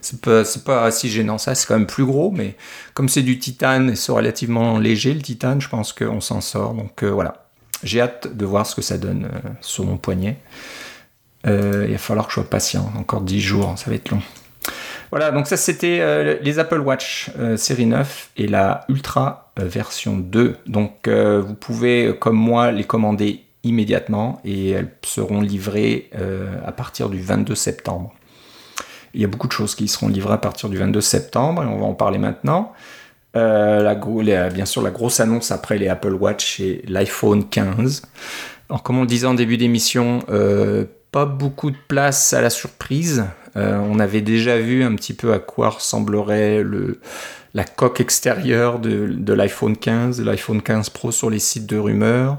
C'est pas, pas si gênant ça, c'est quand même plus gros. Mais comme c'est du titane et c'est relativement léger, le titane, je pense qu'on s'en sort. Donc euh, voilà. J'ai hâte de voir ce que ça donne euh, sur mon poignet. il va falloir que je sois patient. Encore 10 jours, ça va être long. Voilà, donc ça c'était euh, les Apple Watch euh, série 9 et la Ultra euh, version 2. Donc vous pouvez, comme moi, les commander immédiatement et elles seront livrées à partir du 22 septembre. Il y a beaucoup de choses qui seront livrées à partir du 22 septembre et on va en parler maintenant. La, bien sûr, la grosse annonce après les Apple Watch et l'iPhone 15. Alors, comme on disait en début d'émission, pas beaucoup de place à la surprise. Euh, on avait déjà vu un petit peu à quoi ressemblerait le, la coque extérieure de, l'iPhone 15, de l'iPhone 15 Pro sur les sites de rumeurs.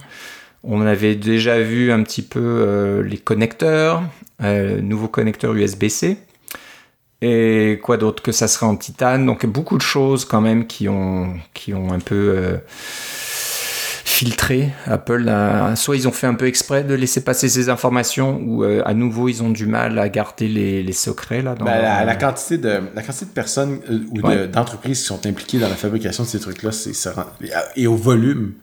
On avait déjà vu un petit peu euh, les connecteurs, euh, nouveaux connecteurs USB-C. Et quoi d'autre que ça serait en titane? Donc beaucoup de choses quand même qui ont, qui ont un peu filtré. Apple, soit ils ont fait un peu exprès de laisser passer ces informations, ou euh, à nouveau ils ont du mal à garder les, secrets là. Ben, la, quantité de la quantité de personnes euh, ou d'entreprises qui sont impliquées dans la fabrication de ces trucs-là, et au volume.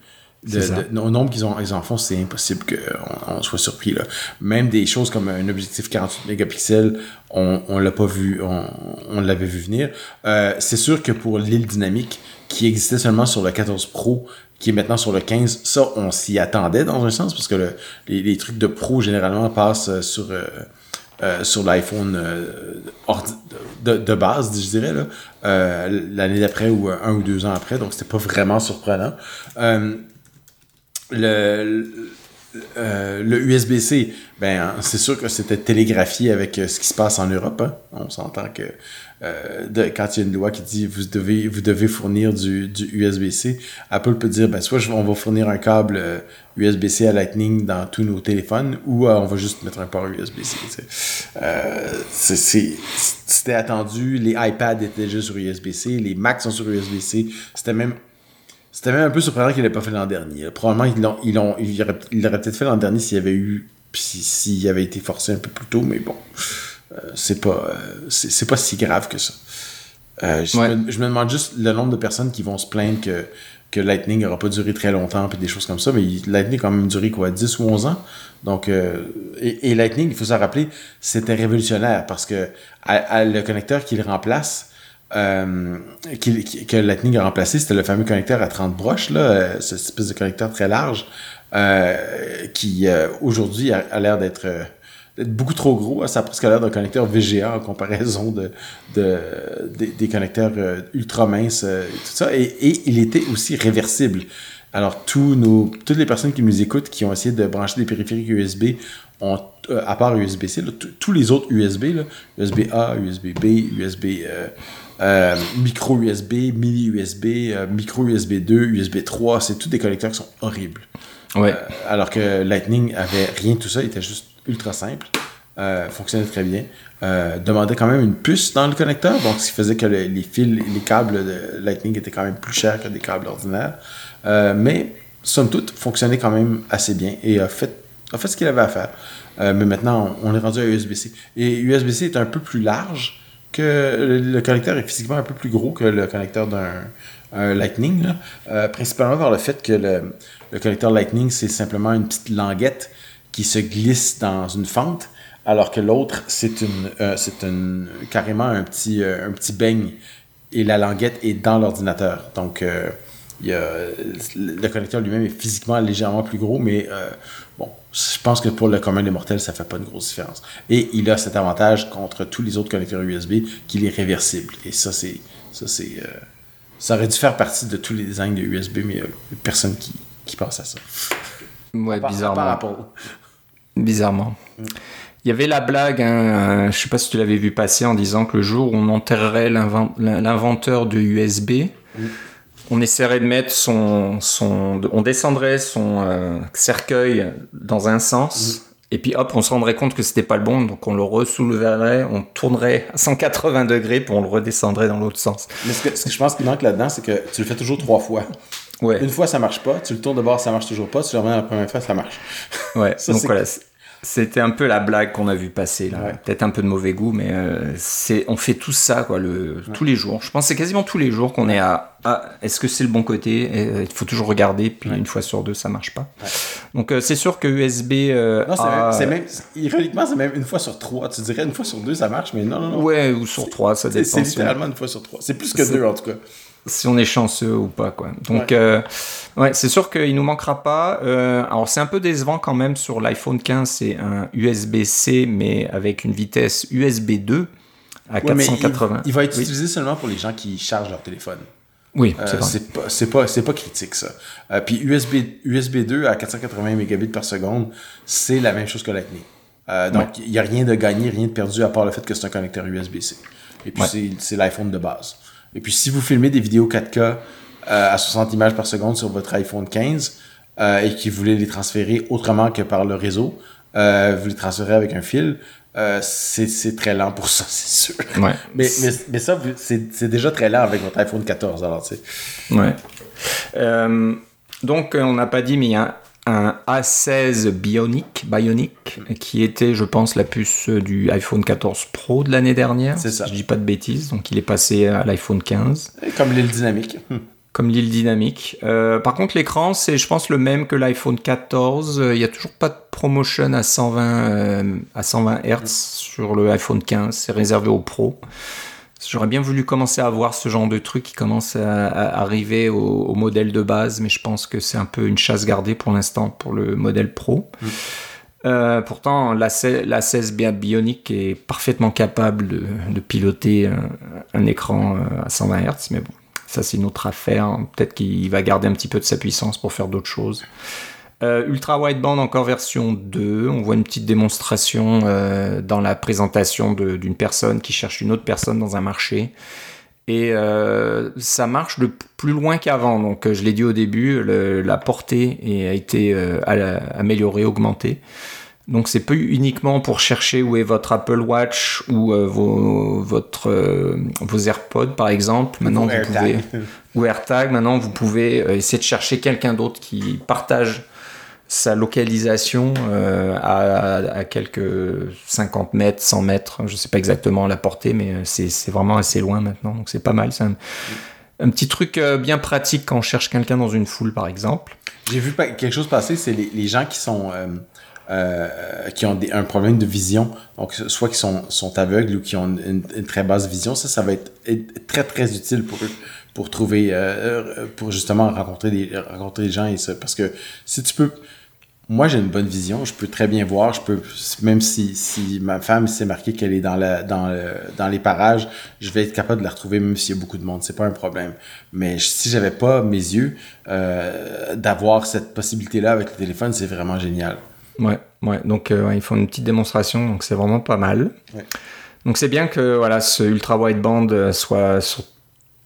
Au nombre qu'ils ils en font, c'est impossible qu'on soit surpris. Là. Même des choses comme un objectif 48 mégapixels, on, on l'a pas vu, on, l'avait vu venir. Euh, c'est sûr que pour l'île dynamique, qui existait seulement sur le 14 Pro, qui est maintenant sur le 15, ça, on s'y attendait dans un sens, parce que les, trucs de pro, généralement, passent euh, sur, euh, euh, sur l'iPhone de, base, je dirais, l'année d'après ou un ou deux ans après, donc c'était pas vraiment surprenant. Le, le USB-C, ben, c'est sûr que c'était télégraphié avec ce qui se passe en Europe. Hein. On s'entend que euh, quand il y a une loi qui dit vous devez, vous devez fournir du, du USB-C, Apple peut dire ben, soit on va fournir un câble USB-C euh, à Lightning dans tous nos téléphones ou euh, on va juste mettre un port USB-C. C'était attendu, les iPads étaient déjà sur USB-C, les Macs sont sur USB-C. C'était même c'était même un peu surprenant qu'il n'ait pas fait l'an dernier. Probablement, ils l'ont, ils il aurait, peut-être fait l'an dernier s'il avait eu, s'il avait été forcé un peu plus tôt, mais bon. Euh, c'est pas, euh, c'est pas si grave que ça. Euh, je, me, demande juste le nombre de personnes qui vont se plaindre que, que Lightning n'aura pas duré très longtemps, puis des choses comme ça. Mais Lightning a quand même duré quoi, 10 ou 11 ans. Donc, et, Lightning, il faut se rappeler, c'était révolutionnaire parce que le connecteur qui le remplace, que Lightning a remplacé, c'était le fameux connecteur à 30 broches, là, cette espèce de connecteur très large, qui aujourd'hui a l'air d'être beaucoup trop gros. Ça a presque l'air d'un connecteur VGA en comparaison de, de, des, connecteurs euh, ultra minces euh, et tout ça. Et, il était aussi réversible. Alors, toutes les personnes qui nous écoutent, qui ont essayé de brancher des périphériques USB, ont, euh, à part USB-C, tous les autres USB, USB-A, USB-B, USB, micro USB, mini USB, micro USB 2, USB 3, c'est tous des connecteurs qui sont horribles. Ouais. alors que Lightning avait rien de tout ça, il était juste ultra simple. Euh, fonctionnait très bien. Euh, demandait quand même une puce dans le connecteur, donc ce qui faisait que les fils, les câbles de Lightning étaient quand même plus chers que des câbles ordinaires. Euh, mais, somme toute, fonctionnait quand même assez bien et a fait, a fait ce qu'il avait à faire. mais maintenant, on, est rendu à USB-C. Et USB-C est un peu plus large que le, connecteur est physiquement un peu plus gros que le connecteur d'un Lightning, principalement par le fait que le, le connecteur Lightning, c'est simplement une petite languette qui se glisse dans une fente, alors que l'autre, c'est une, euh, c'est carrément un petit, euh, un petit beigne et la languette est dans l'ordinateur. Donc, euh, y a, le connecteur lui-même est physiquement légèrement plus gros, mais bon, je pense que pour le commun des mortels, ça fait pas une grosse différence. Et il a cet avantage contre tous les autres connecteurs USB qu'il est réversible. Et ça, c'est, ça, c'est, ça aurait dû faire partie de tous les designs de USB, mais il n'y a personne qui, qui pense à ça. Ouais, bizarrement. Bizarrement. Il y avait la blague, hein, je sais pas si tu l'avais vu passer, en disant que le jour où on enterrerait l'inventeur de USB, on essaierait de mettre son, son on descendrait son euh, cercueil dans un sens Et puis hop, on se rendrait compte que c'était pas le bon, donc on le ressouleverait, on tournerait à 180 degrés, puis on le redescendrait dans l'autre sens. Mais ce que, ce que je pense manque là-dedans, c'est que tu le fais toujours trois fois. Ouais. Une fois, ça marche pas. Tu le tournes de bord, ça marche toujours pas. Tu le remets la première fois, ça marche. Ouais, Ça, donc voilà. C'était un peu la blague qu'on a vu passer là. Ouais. Peut-être un peu de mauvais goût, mais euh, c'est on fait tout ça quoi, le, tous les jours. Je pense que c'est quasiment tous les jours qu'on est à est-ce que c'est le bon côté? Euh, Il faut toujours regarder, puis une fois sur deux ça marche pas. Donc euh, c'est sûr que USB. euh, Non, c'est a- même, ironiquement, c'est même une fois sur trois. Tu dirais une fois sur deux, ça marche, mais non, non, non. Ouais, ou sur trois, ça dépend. c'est littéralement une fois sur trois. C'est plus que deux, en tout cas. Si on est chanceux ou pas quoi. Donc Ouais. euh, ouais, c'est sûr qu'il nous manquera pas. Euh, alors c'est un peu décevant quand même sur l'iPhone 15, c'est un USB-C mais avec une vitesse USB 2 à Ouais, mais 480. il, il va être Oui. utilisé seulement pour les gens qui chargent leur téléphone. Oui, Euh, c'est vrai. c'est pas, c'est pas, c'est pas critique ça. Euh, puis USB, USB 2 à 480 mégabits par seconde, c'est la même chose que Lightning. Euh, donc il y a rien de gagné, rien de perdu à part le fait que c'est un connecteur USB-C. Et puis Ouais. c'est l'iPhone de base. Et puis si vous filmez des vidéos 4K euh, à 60 images par seconde sur votre iPhone 15 euh, et que vous voulez les transférer autrement que par le réseau, euh, vous les transférez avec un fil, c'est, très lent pour ça, c'est sûr. Ouais. Mais, mais, mais ça, c'est, déjà très lent avec votre iPhone 14, alors tu sais. Ouais. Donc, on n'a pas dit, mais il y a un A16 Bionic, Bionic qui était, je pense, la puce du iPhone 14 Pro de l'année dernière. C'est ça. Si je dis pas de bêtises. Donc, il est passé à l'iPhone 15, Comme l'île dynamique. comme l'île dynamique. Euh, par contre, l'écran, c'est, je pense, le même que l'iPhone 14. Euh, Il n'y a toujours pas de promotion à 120, euh, à 120 Hz sur le iPhone 15. C'est réservé aux pros. J'aurais bien voulu commencer à voir ce genre de truc qui commence à, à arriver au, au modèle de base, mais je pense que c'est un peu une chasse gardée pour l'instant pour le modèle pro. Euh, pourtant, la, se- la 16 Bi- Bionic est parfaitement capable de, de piloter un, un écran euh, à 120 Hz, mais bon, ça c'est une autre affaire. Peut-être qu'il va garder un petit peu de sa puissance pour faire d'autres choses. Euh, Ultra wideband encore version 2. On voit une petite démonstration euh, dans la présentation d'une personne qui cherche une autre personne dans un marché. Et euh, ça marche de plus loin qu'avant. Donc, je l'ai dit au début, le- la portée a été améliorée, augmentée. Donc, c'est pas uniquement pour chercher où est votre Apple Watch ou euh, vos, votre, euh, vos AirPods, par exemple. Maintenant, Ou vous AirTag. pouvez ou AirTag. Maintenant, vous pouvez essayer de chercher quelqu'un d'autre qui partage sa localisation euh, à, quelques 50 mètres, 100 mètres. Je sais pas exactement la portée, mais euh, c'est vraiment assez loin maintenant. Donc, c'est pas mal. C'est un, petit truc euh, bien pratique quand on cherche quelqu'un dans une foule, par exemple. J'ai vu quelque chose passer, c'est les, gens qui sont qui ont un problème de vision, donc soit qui sont, sont aveugles ou qui ont une, très basse vision, ça, ça va être, très très utile pour pour trouver, pour justement rencontrer des rencontrer des gens et ça, parce que si tu peux moi, j'ai une bonne vision. Je peux très bien voir. Je peux, même si, si ma femme s'est marqué qu'elle est dans, la, dans, le- dans les parages, je vais être capable de la retrouver même s'il y a beaucoup de monde. C'est pas un problème. Mais si j'avais pas mes yeux, euh, d'avoir cette possibilité-là avec le téléphone, c'est vraiment génial. Ouais, ouais. Donc, euh, ils font une petite démonstration, donc c'est vraiment pas mal. Ouais. Donc, c'est bien que voilà, ce ultra wideband euh, soit sur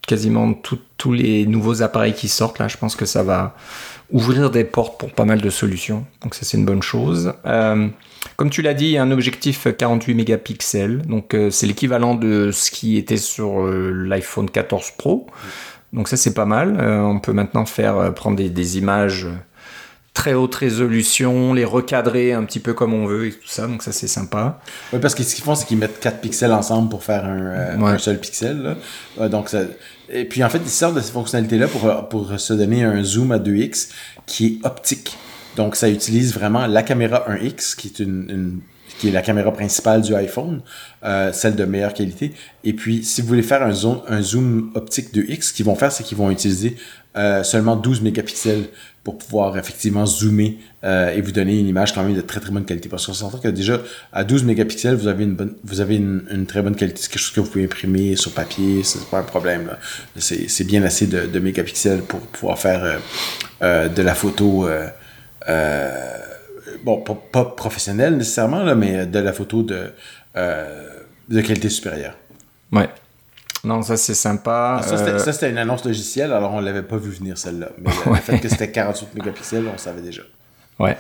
quasiment tous les nouveaux appareils qui sortent. Là, je pense que ça va ouvrir des portes pour pas mal de solutions. Donc, ça, c'est une bonne chose. Euh, comme tu l'as dit, un objectif 48 mégapixels. Donc, euh, c'est l'équivalent de ce qui était sur euh, l'iPhone 14 Pro. Donc, ça, c'est pas mal. On peut maintenant faire prendre des images. Très haute résolution, les recadrer un petit peu comme on veut et tout ça, donc ça c'est sympa. Oui, parce que ce qu'ils font, c'est qu'ils mettent quatre pixels ensemble pour faire un, euh, Ouais. un seul pixel. là. Donc ça... Et puis en fait, ils servent de ces fonctionnalités-là pour, pour se donner un zoom à 2x qui est optique. Donc ça utilise vraiment la caméra 1x, qui est une, une- qui est la caméra principale du iPhone, euh, celle de meilleure qualité. Et puis, si vous voulez faire un zoom, un zoom optique 2x, ce qu'ils vont faire, c'est qu'ils vont utiliser euh, seulement 12 mégapixels pour pouvoir effectivement zoomer euh, et vous donner une image quand même de très très bonne qualité. Parce qu'on s'entend que déjà à 12 mégapixels, vous avez une bonne, vous avez une, très bonne qualité. C'est quelque chose que vous pouvez imprimer sur papier, c'est pas un problème. C'est bien assez de, mégapixels pour pouvoir faire euh, euh, de la photo. bon, pas, professionnelle nécessairement, là, mais de la photo de, de qualité supérieure. Ouais. Non, ça c'est sympa. Ah, Ça, c'était- Euh, ça, c'était une annonce logicielle, alors on l'avait pas vu venir celle-là. Mais le- le fait que c'était 48 mégapixels, on savait déjà. Ouais.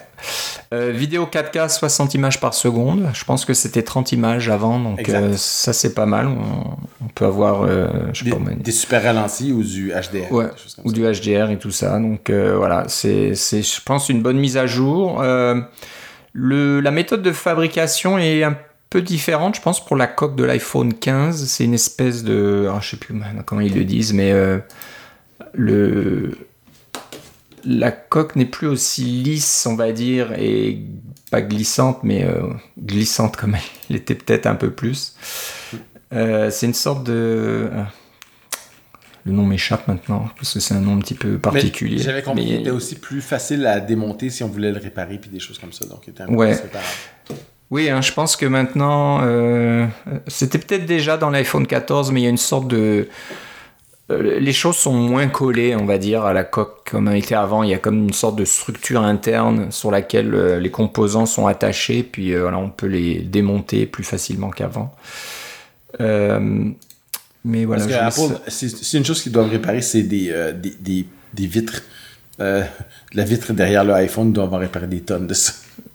Euh, vidéo 4K 60 images par seconde. Je pense que c'était 30 images avant, donc euh, ça c'est pas mal. On, on peut avoir, euh, je sais Des, pas, moi, des super ralentis ou du HDR. Ouais, ou ça. du HDR et tout ça. Donc euh, voilà, c'est, je pense, une bonne mise à jour. Euh, le, la méthode de fabrication est un peu différente, je pense, pour la coque de l'iPhone 15. C'est une espèce de. ah, je sais plus comment ils le disent, mais euh, le. La coque n'est plus aussi lisse, on va dire, et pas glissante, mais euh, glissante comme elle était peut-être un peu plus. Euh, c'est une sorte de. ah, le nom m'échappe maintenant, parce que c'est un nom un petit peu particulier. J'avais compris Mais- qu'il était aussi plus facile à démonter si on voulait le réparer puis des choses comme ça. Donc, il était un peu Ouais. Oui, hein, je pense que maintenant, euh, c'était peut-être déjà dans l'iPhone 14, mais il y a une sorte de... euh, les choses sont moins collées, on va dire, à la coque comme elle était avant. Il y a comme une sorte de structure interne sur laquelle euh, les composants sont attachés, puis voilà, on peut les démonter plus facilement qu'avant. Mais voilà. Parce que c'est une chose qu'ils doivent réparer, c'est des, des, des, des vitres. La vitre derrière le iPhone, doivent en réparer des tonnes de ça.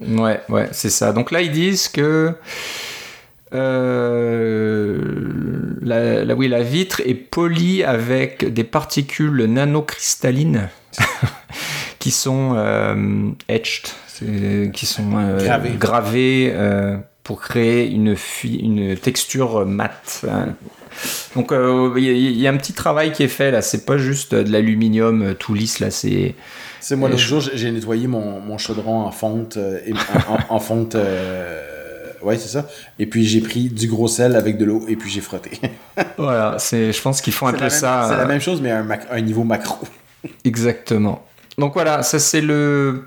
Ouais, ouais, c'est ça. Donc là, ils disent que euh, la, la- oui, la vitre est polie avec des particules nanocristallines qui sont euh, etched, qui sont euh, Gravées. gravées, euh, pour créer une, une texture mate. Donc il y, y a un petit travail qui est fait là. C'est pas juste de l'aluminium tout lisse là. C'est C'est moi, Et l'autre je- jour, j'ai- nettoyé mon, mon chaudron en fonte. euh, et- en, en- en fonte. euh, ouais, c'est ça. Et puis, j'ai pris du gros sel avec de l'eau et puis j'ai frotté. voilà. C'est. Je pense qu'ils font un peu même- ça. C'est la euh, même chose, mais à un, mac- un niveau macro. Exactement. Donc voilà, ça c'est le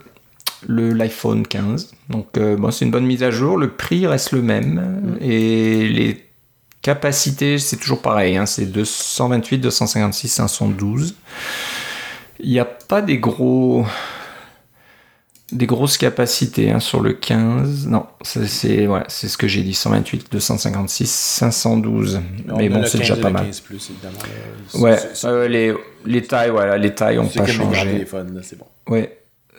le l'iPhone 15. Donc euh, bon, c'est une bonne mise à jour. Le prix reste le même et les capacités c'est toujours pareil. hein, c'est 228, 256, 512. Il n'y a pas des gros des grosses capacités hein, sur le 15. Non, c'est c'est ce que j'ai dit 128, 256, 512. On Mais bon, c'est 15 déjà pas mal. 15 plus. C'est- Ouais, euh, les, les tailles, voilà, les tailles n'ont C'est pas changé. c'est bon. Ouais.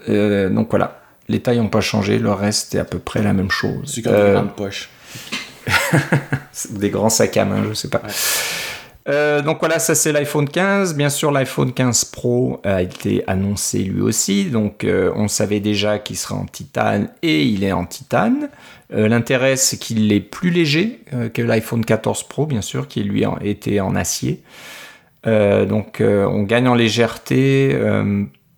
Euh, donc voilà, les tailles n'ont pas changé, le reste est à peu près la même chose. C'est comme Euh, des grandes poches. des grands sacs à main, je sais pas. Euh, donc voilà, ça c'est l'iPhone 15. Bien sûr, l'iPhone 15 Pro a été annoncé lui aussi. Donc euh, on savait déjà qu'il sera en titane et il est en titane. Euh, L'intérêt c'est qu'il est plus léger que l'iPhone 14 Pro, bien sûr, qui lui était en acier. Donc on gagne en légèreté.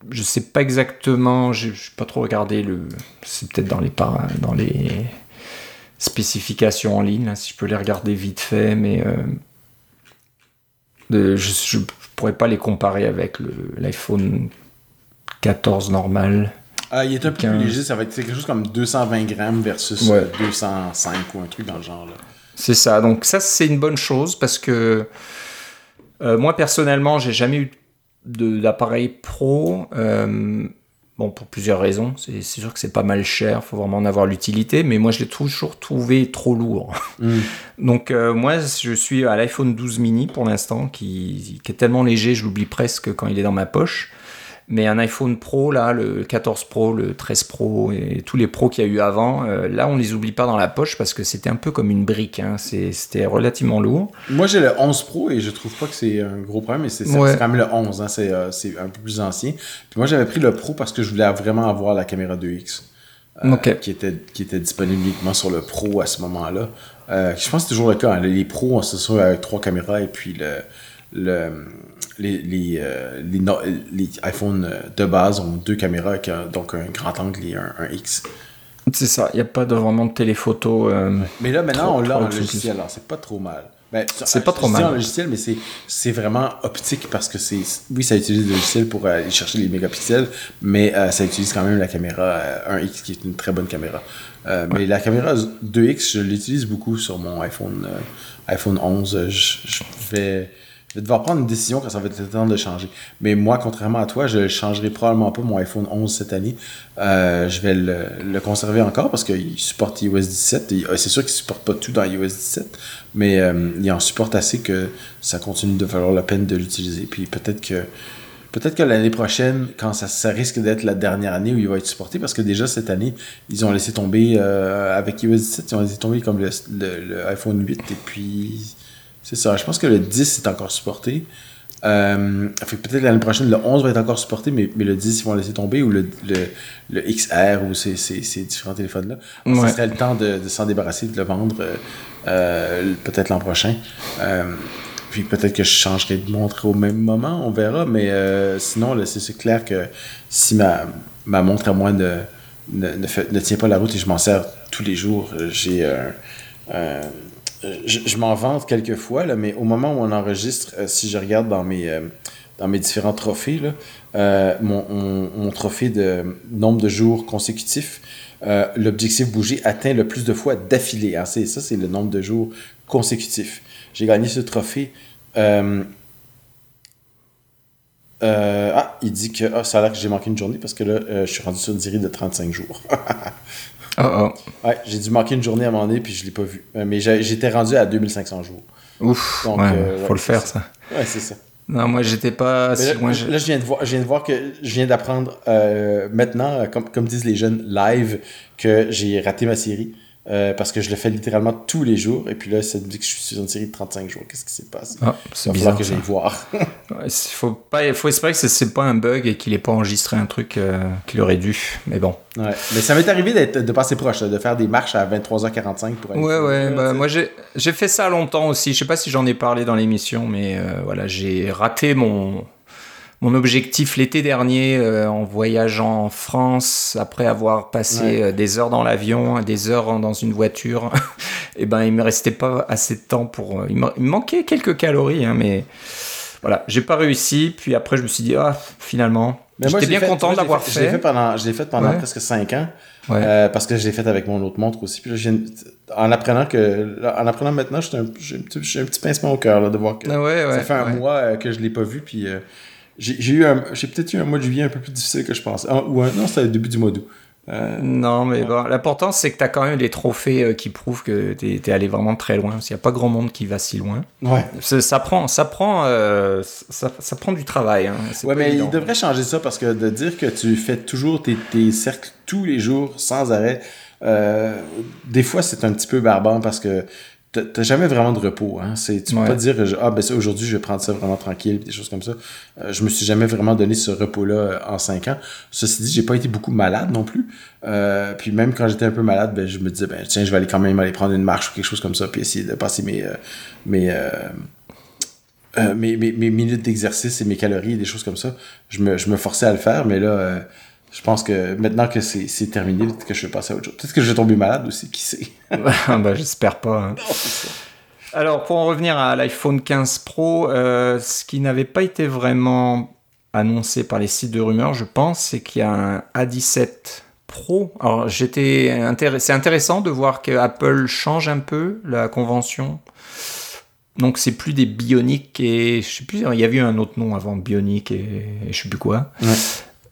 Je sais pas exactement, j'ai j'ai pas trop regardé le. C'est peut-être dans les spécifications en ligne, si je peux les regarder vite fait, mais de- je, je pourrais pas les comparer avec l'iPhone 14 normal. Ah, il est un peu 15. plus léger, ça va être quelque chose comme 220 grammes versus Ouais. euh, 205 ou un truc dans le genre. Là. C'est ça. Donc ça, c'est une bonne chose parce que euh, moi personnellement, j'ai jamais eu d'appareil pro. euh, bon, pour plusieurs raisons. C'est sûr que c'est pas mal cher. Faut vraiment en avoir l'utilité. Mais moi, je l'ai toujours trouvé trop lourd. Mm. Donc euh, moi, je suis à l'iPhone 12 mini pour l'instant, qui, qui est tellement léger, je l'oublie presque quand il est dans ma poche. Mais un iPhone Pro, là, le 14 Pro, le 13 Pro et tous les Pros qu'il y a eu avant, euh, là, on les oublie pas dans la poche parce que c'était un peu comme une brique. hein. C'était relativement lourd. Moi, j'ai le 11 Pro et je trouve pas que c'est un gros problème, mais c'est Ouais. quand même le 11, hein, c'est euh, c'est un peu plus ancien. Puis moi, j'avais pris le Pro parce que je voulais vraiment avoir la caméra 2X. euh, qui, était, qui était disponible uniquement sur le Pro à ce moment-là. Euh, je pense que c'est toujours le cas. hein. Les Pros, c'est sûr, avec trois caméras et puis le, le, les, les, euh, les, no- les iPhones de base ont deux caméras, avec donc un grand angle et un, un X. C'est ça, il n'y a pas de, vraiment de téléphoto. euh, Mais là, maintenant, Trop- on l'a en logiciel, c'est pas trop mal. Ben, C'est pas trop mal. en logiciel, mais c'est, c'est vraiment optique parce que c'est. Oui, ça utilise le logiciel pour aller chercher les mégapixels, mais euh, ça utilise quand même la caméra euh, 1X qui est une très bonne caméra. Euh, Mais la caméra 2X, je l'utilise beaucoup sur mon iPhone, euh, iPhone 11. Je, je vais. Vais devoir prendre une décision quand ça va être le temps de changer. Mais moi, contrairement à toi, je ne changerai probablement pas mon iPhone 11 cette année. Euh, je vais le, conserver encore parce qu'il supporte iOS 17. Et, euh, C'est sûr qu'il ne supporte pas tout dans iOS 17, mais euh, il en supporte assez que ça continue de valoir la peine de l'utiliser. Puis peut-être que Peut-être que l'année prochaine, quand ça, risque d'être la dernière année où il va être supporté, parce que déjà cette année, ils ont laissé tomber, avec iOS 17, ils ont laissé tomber comme le- le iPhone 8, et puis c'est ça. Je pense que le 10 est encore supporté. Euh, fait peut-être l'année prochaine, le 11 va être encore supporté, mais, mais le 10, ils vont laisser tomber, ou le, le, le XR, ou ces, ces, ces différents téléphones-là. Alors, Ouais. Ça serait le temps de, de s'en débarrasser, de le vendre euh, euh, peut-être l'an prochain. Puis peut-être que je changerai de montre au même moment, on verra, mais sinon, c'est clair que si ma, ma montre à moi ne, ne, ne, fait- ne tient pas la route et je m'en sers tous les jours, j'ai euh, je, je m'en vante quelques fois, là, mais au moment où on enregistre, euh, si je regarde dans mes, euh, dans mes différents trophées, euh, mon, mon- trophée de nombre de jours consécutifs, euh, l'objectif bouger atteint le plus de fois d'affilée. hein. C'est ça, c'est le nombre de jours consécutifs. J'ai gagné ce trophée. euh, euh, ah, il dit que ah, ça a l'air que j'ai manqué une journée parce que là, euh, je suis rendu sur une série de 35 jours. Oh, oh. ouais, j'ai dû manquer une journée à un moment donné puis je l'ai pas vu. Euh, mais j'étais rendu à 2500 jours. Ouf, Donc, ouais, euh, faut le faire c'est ça. Ouais, c'est ça. Non, moi j'étais pas si là, loin. je- là, je viens de voir, je viens de voir que je viens d'apprendre euh, maintenant, comme, comme disent les jeunes, live, que j'ai raté ma série. Euh, parce que je le fais littéralement tous les jours. Et puis là, ça me dit que je suis sur une série de 35 jours. Qu'est-ce qui s'est passé? Ah, c'est Il bizarre. falloir que j'aille voir. Ouais, c'est- faut pas, faut espérer que c'est- pas un bug et qu'il ait pas enregistré un truc euh, qu'il aurait dû. Mais bon. Ouais. Mais ça m'est arrivé de passer proche, de faire des marches à 23h45 pour aller. Ouais, ouais. Bah, moi j'ai j'ai fait ça longtemps aussi. Je sais pas si j'en ai parlé dans l'émission, mais euh, voilà, j'ai raté mon mon objectif l'été dernier euh, en voyageant en France après avoir passé Ouais. euh, des heures dans l'avion, des heures dans une voiture. et ben il me restait pas assez de temps pour. euh, il, me, il me manquait quelques calories, hein, mais voilà, j'ai pas réussi. Puis après je me suis dit ah finalement. J'étais bien fait- content de l'avoir fait. Je l'ai fait. pendant, je l'ai fait pendant Ouais. presque 5 ans. Ouais. Euh, parce que je l'ai fait avec mon autre montre aussi. Puis là, en apprenant que, en apprenant maintenant, j'ai un, petit- pincement au cœur de voir que Ah ouais, ça fait un mois que je l'ai pas vu. Puis euh, j'ai eu, j'ai peut-être eu un mois de juillet un peu plus difficile que je. Ah, ou un, non, c'était le début du mois d'août. Euh, Non, mais bon, l'important c'est que tu as quand même des trophées euh, qui prouvent que tu es, allé vraiment très loin. Parce qu'il n'y a pas grand monde qui va si loin. ouais. Ça, prend, ça, prend, euh, ça, ça prend du travail. Hein. Ouais, mais évident. il devrait changer ça parce que de dire que tu fais toujours tes, tes cercles tous les jours sans arrêt, des fois c'est un petit peu barbant parce que t'as- jamais vraiment de repos. Hein. C'est, tu peux Ouais. pas dire ah ben ça aujourd'hui je vais prendre ça vraiment tranquille des choses comme ça. Euh, je me suis jamais vraiment donné ce repos-là euh, en cinq ans. Ceci dit, j'ai pas été beaucoup malade non plus. Euh, puis même quand j'étais un peu malade, ben je me disais ben tiens je vais aller quand même aller prendre une marche ou quelque chose comme ça puis essayer de passer mes euh, mes mes, mes, mes minutes d'exercice et mes calories et des choses comme ça, je me, je me forçais à le faire, mais là, je pense que maintenant que c'est terminé, peut-être que je vais passer à autre chose. Peut-être que je vais tomber malade aussi, qui sait? bah, J'espère pas. hein. Alors, pour en revenir à l'iPhone 15 Pro, euh, ce qui n'avait pas été vraiment annoncé par les sites de rumeurs, je pense, c'est qu'il y a un A17 Pro. Alors, j'étais. C'est intéressant de voir que Apple change un peu la convention. Donc, c'est plus des bioniques et je sais plus, il y avait eu un autre nom avant bionique et, et je sais plus quoi. Ouais.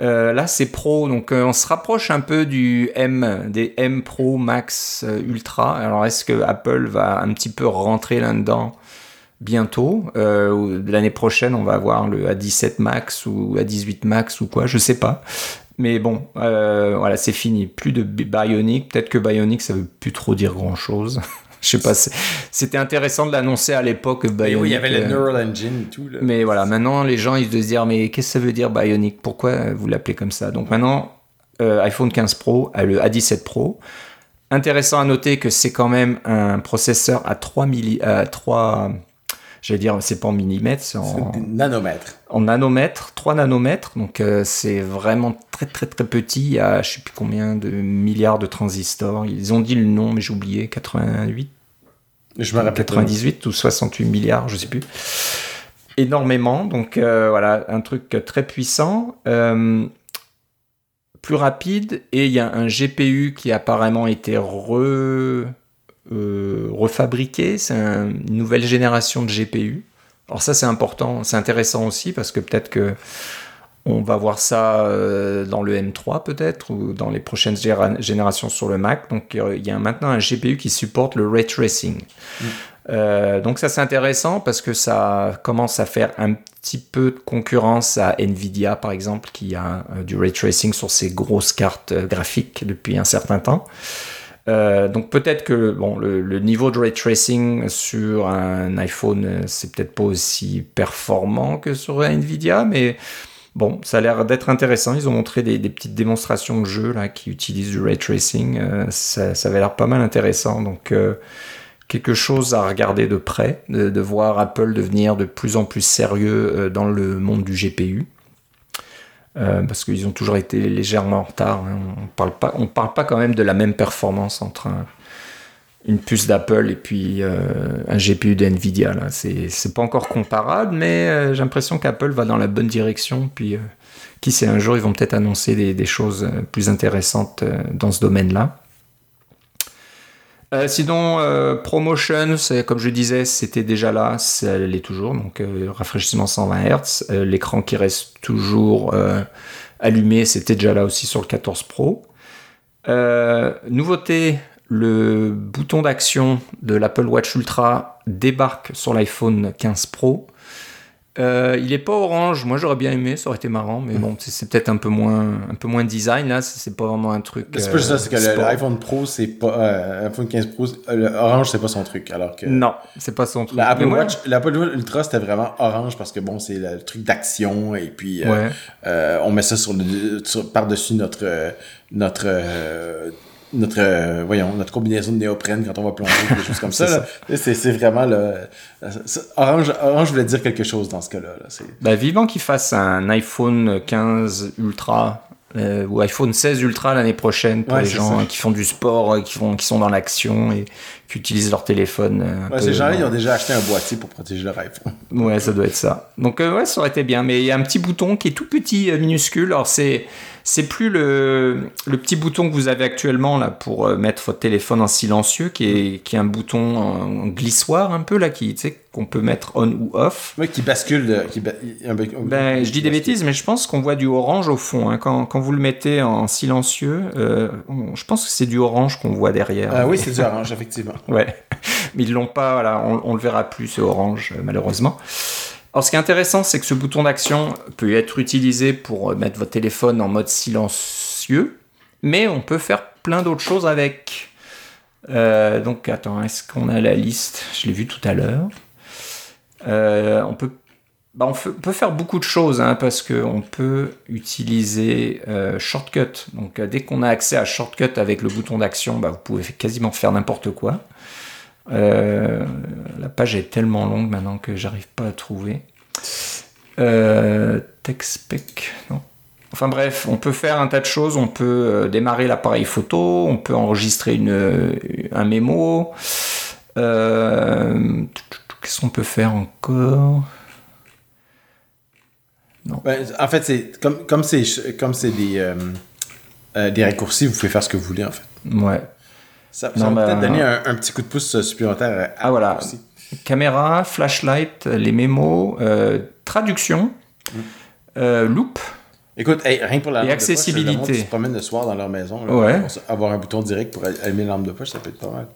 Euh, là, c'est Pro, donc euh, on se rapproche un peu du M, des M Pro Max euh, Ultra. Alors, est-ce que Apple va un petit peu rentrer là-dedans bientôt? L'année prochaine, on va avoir le A17 Max ou A18 Max ou quoi, je sais pas. Mais bon, voilà, c'est fini. Plus de bi- Bionic. Peut-être que Bionic, ça veut plus trop dire grand-chose. je sais pas. C'était intéressant de l'annoncer à l'époque. Bionic. oui, il y avait le euh, Neural Engine et tout. Là. mais voilà, maintenant les gens ils doivent se dire mais qu'est-ce que ça veut dire Bionic? Pourquoi vous l'appelez comme ça? Donc maintenant euh, iPhone 15 Pro a le A17 Pro. Intéressant à noter que c'est quand même un processeur à 3 milli, à 3 j'allais dire c'est pas en millimètres, c'est en, nanomètres. en nanomètres, 3 nanomètres. Donc euh, c'est vraiment très très très petit. Il y a je sais plus combien de milliards de transistors. Ils ont dit le nom mais j'ai oublié 88 Je me rappelle. pas. 98 ou 68 milliards, je sais plus. Énormément, donc euh, voilà, un truc très puissant, euh, plus rapide, et il y a un GPU qui a apparemment été euh, refabriqué, c'est un- une nouvelle génération de GPU. Alors ça c'est important, c'est intéressant aussi parce que peut-être que on va voir ça euh, dans le M3 peut-être ou dans les prochaines générations sur le Mac. Donc il y a maintenant un GPU qui supporte le ray tracing. Euh, donc ça c'est intéressant parce que ça commence à faire un petit peu de concurrence à Nvidia par exemple qui a euh, du ray tracing sur ses grosses cartes graphiques depuis un certain temps. donc peut-être que bon, le, niveau de ray tracing sur un iPhone c'est peut-être pas aussi performant que sur Nvidia, mais bon, ça a l'air d'être intéressant. Ils ont montré des, petites démonstrations de jeux qui utilisent du ray tracing. ça, ça, avait l'air pas mal intéressant. Donc quelque chose à regarder de près, de, voir Apple devenir de plus en plus sérieux euh, dans le monde du GPU. Euh, parce qu'ils ont toujours été légèrement en retard. Hein. On parle pas, on parle pas quand même de la même performance entre une puce d'Apple et puis euh, un GPU de Nvidia. Là, c'est pas encore comparable, mais j'ai l'impression qu'Apple va dans la bonne direction. Puis, qui sait, un jour ils vont peut-être annoncer des, choses plus intéressantes dans ce domaine-là. Euh, sinon, euh, Promotion, comme je disais, c'était déjà là, ça l'est toujours, donc euh, rafraîchissement 120 Hz. L'écran qui reste toujours allumé, c'était déjà là aussi sur le 14 Pro. nouveauté, le bouton d'action de l'Apple Watch Ultra débarque sur l'iPhone 15 Pro. Euh, il est pas orange. Moi, j'aurais bien aimé. Ça aurait été marrant, mais bon, c'est peut-être un peu moins, un peu moins design là. C'est pas vraiment un truc. C'est pas juste ça. C'est que l'iPhone Pro, c'est pas euh, l'iPhone 15 Pro, orange, c'est pas son truc. Alors que non, c'est pas son truc. L'Apple Watch, l'Apple Watch Ultra, c'était vraiment orange parce que bon, c'est le truc d'action et puis euh, on met ça sur, par dessus notre notre notre euh, voyons notre combinaison de néoprène quand on va plonger des choses comme ça, c'est vraiment le orange orange voulait dire quelque chose dans ce cas-là bah, vivant qu'il fasse un iPhone 15 Ultra euh, ou iPhone 16 Ultra l'année prochaine pour les gens qui font du sport euh, qui font qui sont dans l'action et qui utilisent leur téléphone ces gens-là ils ont déjà acheté un boîtier pour protéger leur iPhone ouais ça doit être ça donc ouais ça aurait été bien mais il y a un petit bouton qui est tout petit minuscule alors c'est c'est plus le, le, petit bouton que vous avez actuellement là pour euh, mettre votre téléphone en silencieux, qui est, qui est un bouton en glissoire un peu là, qui tu sais qu'on peut mettre on ou off. Oui, qui bascule. qui ben, je dis des bêtises, mais je pense qu'on voit du orange au fond. Hein. Quand, quand, vous le mettez en silencieux, euh, je pense que c'est du orange qu'on voit derrière. Ah oui, c'est du orange, effectivement. ouais, mais ils l'ont pas. On, on le verra plus ce orange malheureusement. Alors, ce qui est intéressant, c'est que ce bouton d'action peut être utilisé pour euh, mettre votre téléphone en mode silencieux, mais on peut faire plein d'autres choses avec. Euh, donc, attends, est-ce qu'on a la liste? Je l'ai vu tout à l'heure. Euh, on peut bah, on, peut faire beaucoup de choses hein, parce qu'on peut utiliser Shortcut. Donc dès qu'on a accès à Shortcut avec le bouton d'action, bah, vous pouvez quasiment faire n'importe quoi. Euh, la page est tellement longue maintenant que j'arrive pas à trouver. Euh, TechSpec, non. Enfin bref, on peut faire un tas de choses. On peut euh, démarrer l'appareil photo, on peut enregistrer un mémo. Qu'est-ce qu'on peut faire encore? Non. Ben, en fait, c'est comme comme c'est comme c'est des des raccourcis, vous pouvez faire ce que vous voulez en fait. Ouais. Ça, va peut-être donner un, petit coup de pouce supplémentaire. À ah voilà. Caméra, flashlight, les mémos, euh, traduction, mm. euh, loop. Écoute, rien pour la lampe accessibilité. De poche, qui se promènent le soir dans leur maison. avoir un bouton direct pour allumer la lampe de poche, ça peut être pas mal.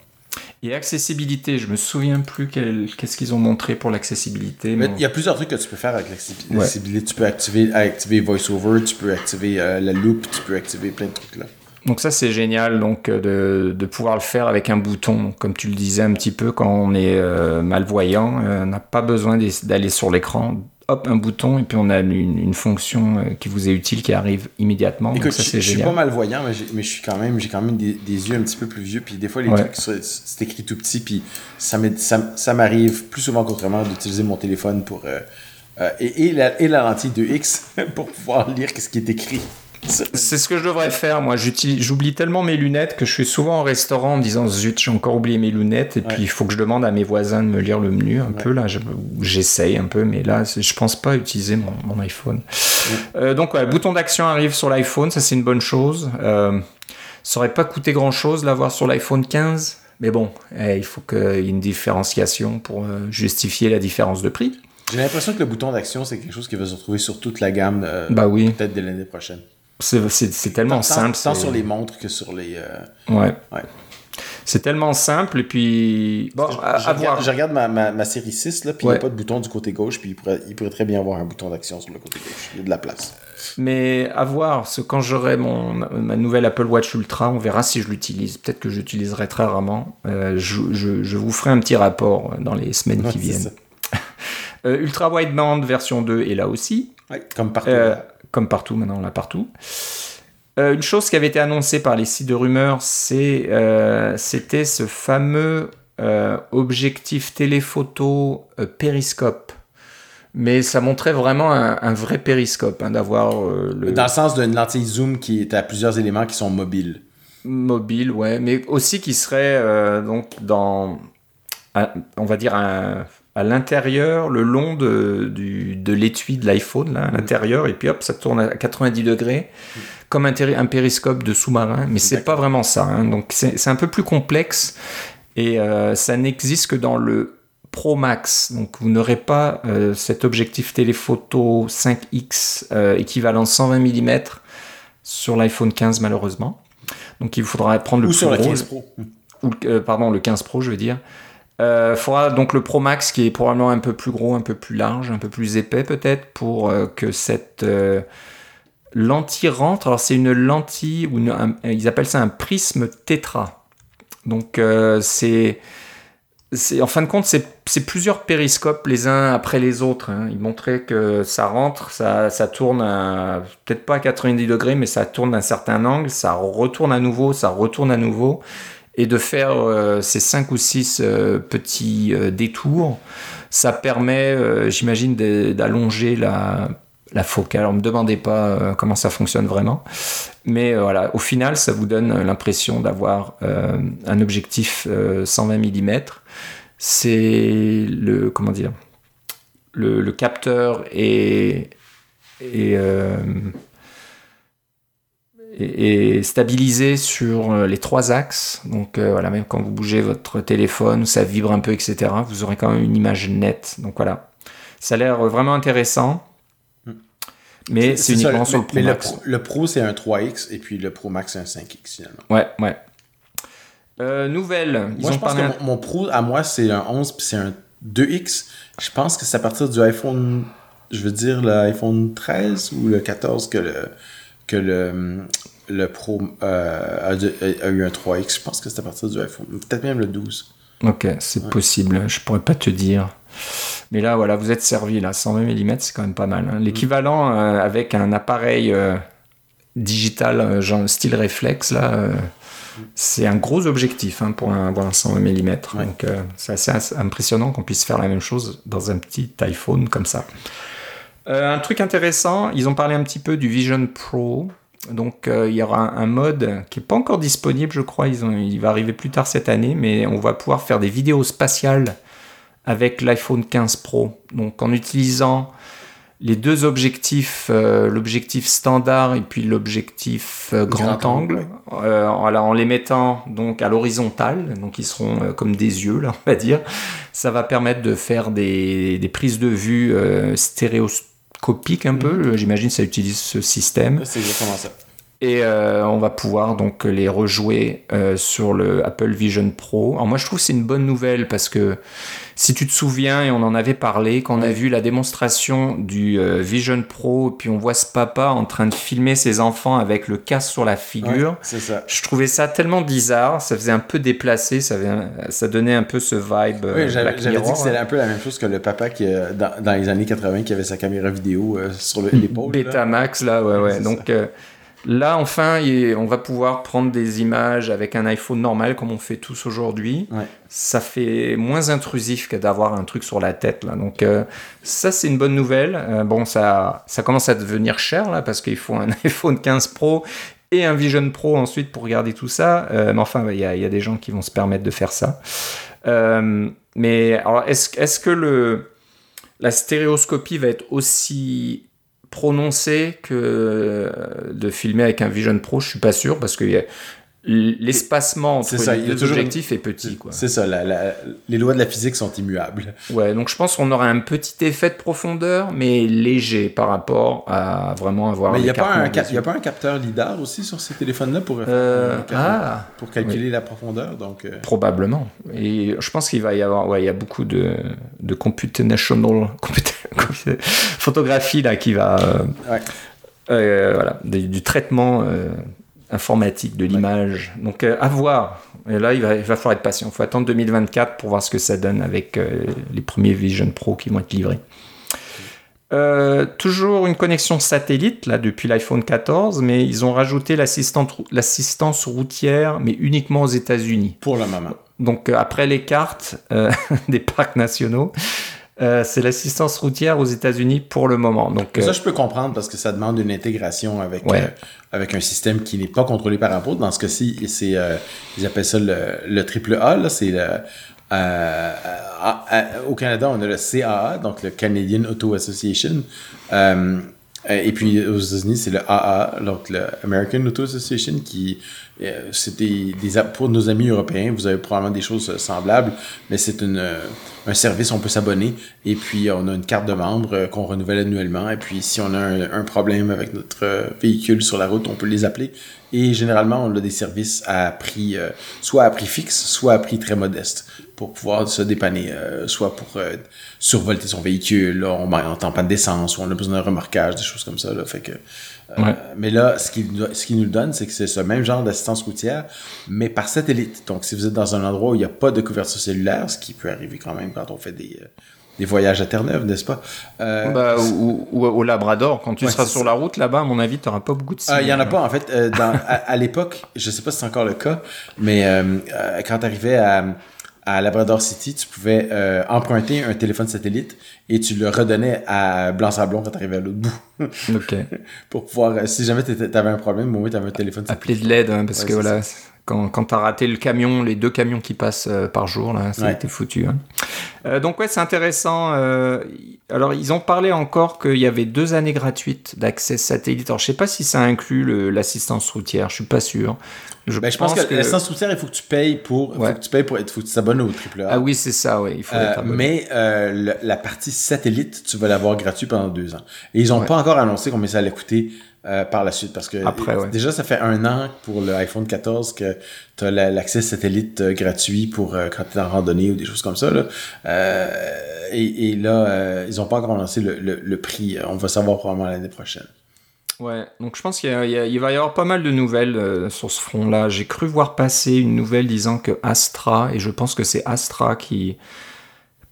Et accessibilité, je me souviens plus qu'est-ce qu'ils ont montré pour l'accessibilité. Il y a plusieurs trucs que tu peux faire avec l'accessibilité. Tu peux activer, activer VoiceOver, tu peux activer euh, la loop, tu peux activer plein de trucs là. Donc ça c'est génial donc euh, de, pouvoir le faire avec un bouton. Comme tu le disais un petit peu quand on est euh, malvoyant, euh, on n'a pas besoin d'aller sur l'écran. Hop, un bouton et puis on a une, fonction qui vous est utile qui arrive immédiatement. Écoute, ça, je, je suis pas malvoyant, mais, je suis quand même, j'ai quand même des, yeux un petit peu plus vieux. Puis des fois les trucs c'est écrit tout petit, puis ça m'arrive plus souvent qu'autrement d'utiliser mon téléphone pour et, et, la, et la lentille de X pour pouvoir lire ce qui est écrit. C'est ce que je devrais faire. Moi, j'oublie tellement mes lunettes que je suis souvent au restaurant en me disant zut, j'ai encore oublié mes lunettes. Et puis, il faut que je demande à mes voisins de me lire le menu un peu. Là, j'essaye un peu, mais là, je pense pas utiliser mon, iPhone. Euh, donc, le bouton d'action arrive sur l'iPhone. Ça, c'est une bonne chose. Euh, ça aurait pas coûté grand chose l'avoir sur l'iPhone 15. Mais bon, eh, il faut qu'il y ait une différenciation pour euh, justifier la différence de prix. J'ai l'impression que le bouton d'action, c'est quelque chose qui va se retrouver sur toute la gamme. bah oui. Peut-être dès l'année prochaine. C'est tellement simple. Tant sur les montres que sur les. Euh, ouais. c'est tellement simple et puis bon, je, à, je à regarde, voir. je regarde ma, ma, ma série 6, là, puis il n'y a pas de bouton du côté gauche, puis il pourrait, il pourrait très bien avoir un bouton d'action sur le côté gauche. Il y a de la place. Mais à voir, parce que quand j'aurai mon ma nouvelle Apple Watch Ultra, on verra si je l'utilise. Peut-être que j'utiliserai très rarement. Euh, je, je, je vous ferai un petit rapport dans les semaines Ouais, qui viennent. Euh, Ultra wideband version 2 est là aussi. Ouais, comme partout. Euh. Comme partout, maintenant on l'a partout. Euh, une chose qui avait été annoncée par les sites de rumeurs, c'est, euh, c'était ce fameux euh, objectif téléphoto périscope. Mais ça montrait vraiment un, un vrai périscope, hein, d'avoir le Dans le sens d'une lentille zoom qui est à plusieurs éléments qui sont mobiles. mobile, ouais, mais aussi qui serait donc dans, on va dire à, à l'intérieur, le long de, du, de l'étui de l'iPhone, là, à l'intérieur, et puis hop, ça tourne à 90 degrés, comme un, un périscope de sous-marin, mais c'est pas vraiment ça. hein. donc c'est un peu plus complexe, et euh, ça n'existe que dans le Pro Max. Donc vous n'aurez pas euh, cet objectif téléphoto 5X euh, équivalent 120 mm sur l'iPhone 15 malheureusement. Donc il faudra prendre le Ou plus sur le gros, 15 Pro. ou euh, pardon, le 15 Pro, je veux dire. Euh, faudra donc le Pro Max qui est probablement un peu plus gros, un peu plus large, un peu plus épais peut-être pour euh, que cette euh, lentille rentre. Alors c'est une lentille ou un- ils appellent ça un prisme tétra. Donc euh, c'est en fin de compte, c'est plusieurs périscopes les uns après les autres. hein. Ils montraient que ça rentre, ça, ça tourne peut-être pas à 90 degrés, mais ça tourne à un certain angle, ça retourne à nouveau, ça retourne à nouveau. Et de faire euh, ces 5 ou 6 petits euh, détours, ça permet, euh, j'imagine, d'allonger la, la focale. Alors, ne me demandez pas euh, comment ça fonctionne vraiment. Mais euh, voilà, au final, ça vous donne l'impression d'avoir euh, un objectif euh, 120 mm. C'est le comment dire le, le capteur est, est, est- est stabilisé sur euh, les trois axes. Donc euh, voilà, même quand vous bougez votre téléphone, ça vibre un peu, etc. Vous aurez quand même une image nette. Donc voilà, ça a l'air vraiment intéressant. Mais c'est ça, uniquement sur le Pro mais Max. Le Pro, le Pro, c'est un 3X et puis le Pro Max, c'est un 5X finalement. Ouais, ouais. Euh, nouvelle, ils Moi, ont je pense parlé. que mon, mon Pro, à moi, c'est un 11 puis c'est un 2X. Je pense que c'est à partir du iPhone, je veux dire l'iPhone 13 ou le 14 que le, que le, le Pro euh, a, eu un 3X. Je pense que c'est à partir du iPhone, peut-être même le 12. Ok, c'est possible, je pourrais pas te dire. Mais là, voilà, vous êtes servi, là, 120 mm, c'est quand même pas mal. hein. L'équivalent euh, avec un appareil euh, digital, genre style réflexe, là, c'est un gros objectif hein, pour un- avoir un 120 mm. Ouais. Donc, c'est assez impressionnant qu'on puisse faire la même chose dans un petit iPhone comme ça. Euh, un truc intéressant, ils ont parlé un petit peu du Vision Pro. Donc euh, il y aura un, un mode qui n'est pas encore disponible, je crois. Ils ont, il va arriver plus tard cette année, mais on va pouvoir faire des vidéos spatiales avec l'iPhone 15 Pro. Donc en utilisant les deux objectifs, euh, l'objectif standard et puis l'objectif euh, grand, angle, euh, voilà, en les mettant donc à l'horizontale, donc ils seront comme des yeux là, on va dire. Ça va permettre de faire des, des prises de vue euh, stéréoscopiques un peu. J'imagine que ça utilise ce système. C'est exactement ça. Et euh, on va pouvoir donc les rejouer euh, sur le Apple Vision Pro. Alors moi je trouve que c'est une bonne nouvelle parce que si tu te souviens et on en avait parlé quand on a vu la démonstration du euh, Vision Pro puis on voit ce papa en train de filmer ses enfants avec le casque sur la figure. Ouais, c'est ça. Je trouvais ça tellement bizarre, ça faisait un peu déplacé, ça, avait un- ça donnait un peu ce vibe. euh, Oui, j'avais Black j'avais dit que c'était hein. un peu la même chose que le papa qui, euh, dans, dans les années 80 qui avait sa caméra vidéo euh, sur le- l'épaule. Betamax, là, ouais, ouais. c'est Donc euh, là, enfin, on va pouvoir prendre des images avec un iPhone normal, comme on fait tous aujourd'hui. Ouais. Ça fait moins intrusif que d'avoir un truc sur la tête, là. Donc euh, ça, c'est une bonne nouvelle. Euh, bon, ça, ça commence à devenir cher, là, parce qu'il faut un iPhone 15 Pro et un Vision Pro ensuite pour regarder tout ça. Euh, mais enfin, il y, a- il y a des gens qui vont se permettre de faire ça. Mais alors, est-ce est-ce que le, la stéréoscopie va être aussi prononcée que euh, de filmer avec un Vision Pro Je suis pas sûr parce qu'il y a l'espacement entre ça, les deux objectifs est petit. C'est ça, la- la- les lois de la physique sont immuables. Ouais, donc je pense qu'on aura un petit effet de profondeur, mais léger par rapport à vraiment avoir. Mais il n'y a, pas un a pas capteur LIDAR aussi sur ces téléphones-là pour, Euh, euh, ah, pour calculer la profondeur. Donc, euh, Probablement. Et je pense qu'il va y avoir, ouais, il y a beaucoup de, de computational computa- computa- photographie là qui va, euh, Ouais. voilà, du, du traitement informatique de l'image. Donc euh, à voir. Et là, il va, il va falloir être patient. Il faut attendre 2024 pour voir ce que ça donne avec euh, les premiers Vision Pro qui vont être livrés. Euh, toujours une connexion satellite là depuis l'iPhone 14, mais ils ont rajouté l'assistance routière, mais uniquement aux États-Unis. pour le moment. Donc après les cartes des parcs nationaux, euh, c'est l'assistance routière aux États-Unis pour le moment. Donc Ça, euh, je peux comprendre parce que ça demande une intégration avec, Ouais. euh, avec un système qui n'est pas contrôlé par Apple. Dans ce cas-ci, c'est, ils appellent ça le, le triple A. Là, c'est au Canada, on a le CAA, donc le Canadian Auto Association. Et puis aux États-Unis, c'est le AA, donc le American Auto Association, qui c'est des, pour nos amis européens. Vous avez probablement des choses euh, semblables, mais c'est euh, un service, on peut s'abonner et puis on a une carte de membre euh, qu'on renouvelle annuellement. Et puis si on a un, problème avec notre euh, véhicule sur la route, on peut les appeler. Et généralement, on a des services à prix, euh, soit à prix fixe, soit à prix très modeste pour pouvoir se dépanner, euh, soit pour euh, survolter son véhicule, là, on n'entend pas de d'essence, ou on a besoin d'un remorquage, des choses comme ça. Là, fait que, euh. Mais là, ce qu'il nous- ce qu'il nous le donne, c'est que c'est ce même genre d'assistance routière, mais par satellite. Donc, si vous êtes dans un endroit où il n'y a pas de couverture cellulaire, ce qui peut arriver quand même quand on fait des, euh, des voyages à Terre-Neuve, n'est-ce pas? Euh, bah, ou, au Labrador, quand tu Ouais, seras sur la route là-bas, à mon avis, tu n'auras pas beaucoup de Ah, Il y en a signaux. pas, en fait. Euh, dans, à à l'époque, je sais pas si c'est encore le cas, mais euh, euh, quand tu arrivais à, à Labrador City, tu pouvais euh, emprunter un téléphone satellite et tu le redonnais à Blanc-Sablon quand tu arrivais à l'autre bout. Ok. pour pouvoir, euh, si jamais tu avais un problème, au moins tu avais un téléphone Appeler satellite. de l'aide, hein, parce Ouais, que voilà, quand, quand tu as raté le camion, les deux camions qui passent euh, par jour, là, ça a été foutu. hein. Euh, donc ouais, c'est intéressant. euh, alors ils ont parlé encore qu'il y avait deux années gratuites d'accès satellite. Alors je sais pas si ça inclut l'assistance routière, je suis pas sûr. Je, Ben, je pense, que, l'assistance routière, il faut que tu payes pour, Ouais. faut que tu payes pour être, faut que tu t'abonnes au triple A. Ah oui, c'est ça, il faut Euh, mais le- la partie satellite, tu vas l'avoir gratuit pendant deux ans. Et ils n'ont Ouais. pas encore annoncé combien ça allait coûter par la suite. Parce que Après, ouais. déjà, ça fait un an pour le iPhone 14 que tu as l'accès satellite euh, gratuit pour euh, quand tu es en randonnée ou des choses comme ça. Là. Euh, et, et là, ils n'ont pas encore annoncé le, le- le prix. On va savoir probablement l'année prochaine. Ouais, donc je pense qu'il va y avoir pas mal de nouvelles euh, sur ce front-là. J'ai cru voir passer une nouvelle disant que Astra, et je pense que c'est Astra qui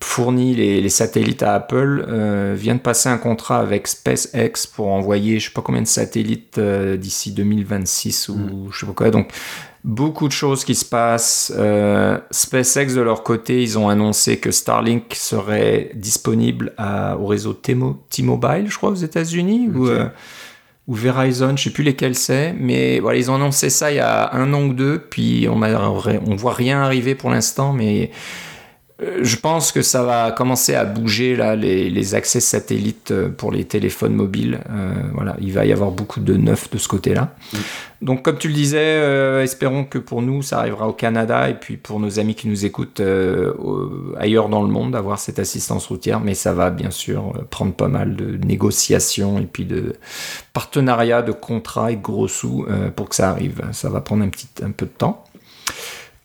fournit les, les satellites à Apple, euh, vient de passer un contrat avec SpaceX pour envoyer je sais pas combien de satellites euh, d'ici 2026 ou je sais pas quoi. Donc beaucoup de choses qui se passent. Euh, SpaceX de leur côté, ils ont annoncé que Starlink serait disponible à- au réseau T-Mo- T-Mobile, je crois, aux États-Unis ou euh, ou Verizon, je sais plus lesquels c'est, mais voilà, ils ont annoncé ça il y a un an ou deux, puis on on voit rien arriver pour l'instant, mais je pense que ça va commencer à bouger là les, les accès satellites euh, pour les téléphones mobiles. Euh, voilà, il va y avoir beaucoup de neuf de ce côté-là. Mm. Donc, comme tu le disais, euh, espérons que pour nous, ça arrivera au Canada et puis pour nos amis qui nous écoutent euh, au- ailleurs dans le monde d'avoir cette assistance routière. Mais ça va bien sûr euh, prendre pas mal de négociations et puis de partenariats, de contrats et de gros sous euh, pour que ça arrive. Ça va prendre un petit un peu de temps.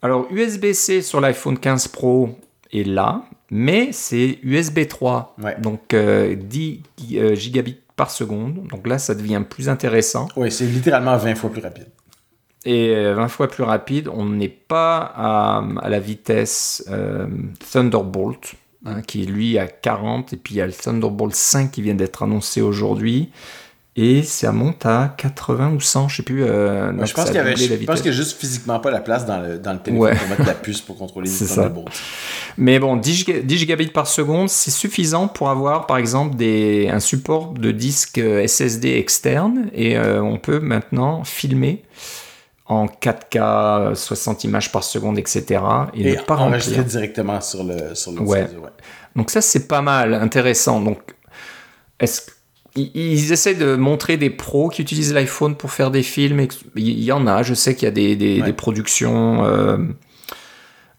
Alors, USB-C sur l'iPhone 15 Pro est là, mais c'est USB 3, Ouais. donc euh, 10 euh, gigabits par seconde. Donc là, ça devient plus intéressant Oui, c'est littéralement 20 fois plus rapide. et euh, 20 fois plus rapide. On n'est pas à, à la vitesse euh, Thunderbolt, hein, qui est lui à 40, et puis il y a le Thunderbolt 5 qui vient d'être annoncé aujourd'hui. Et ça monte à 80 ou 100, je sais plus. euh, Ouais, je pense qu'il y avait, je pense vitesse. qu'il y a juste physiquement pas la place dans le, dans le téléphone Ouais. pour mettre la puce pour contrôler les ça. Thunderbolts. Mais bon, 10, giga- 10 gigabits par seconde, c'est suffisant pour avoir, par exemple, des, un support de disque euh, SSD externe. Et euh, on peut maintenant filmer en 4K, 60 images par seconde, etc. Et, Et ne pas enregistrer remplir. directement sur le sur le Ouais. disque, ouais. Donc ça, c'est pas mal, intéressant. Donc, est-ce ils, ils essaient de montrer des pros qui utilisent l'iPhone pour faire des films. Il y en a, je sais qu'il y a des, des, Ouais. des productions euh,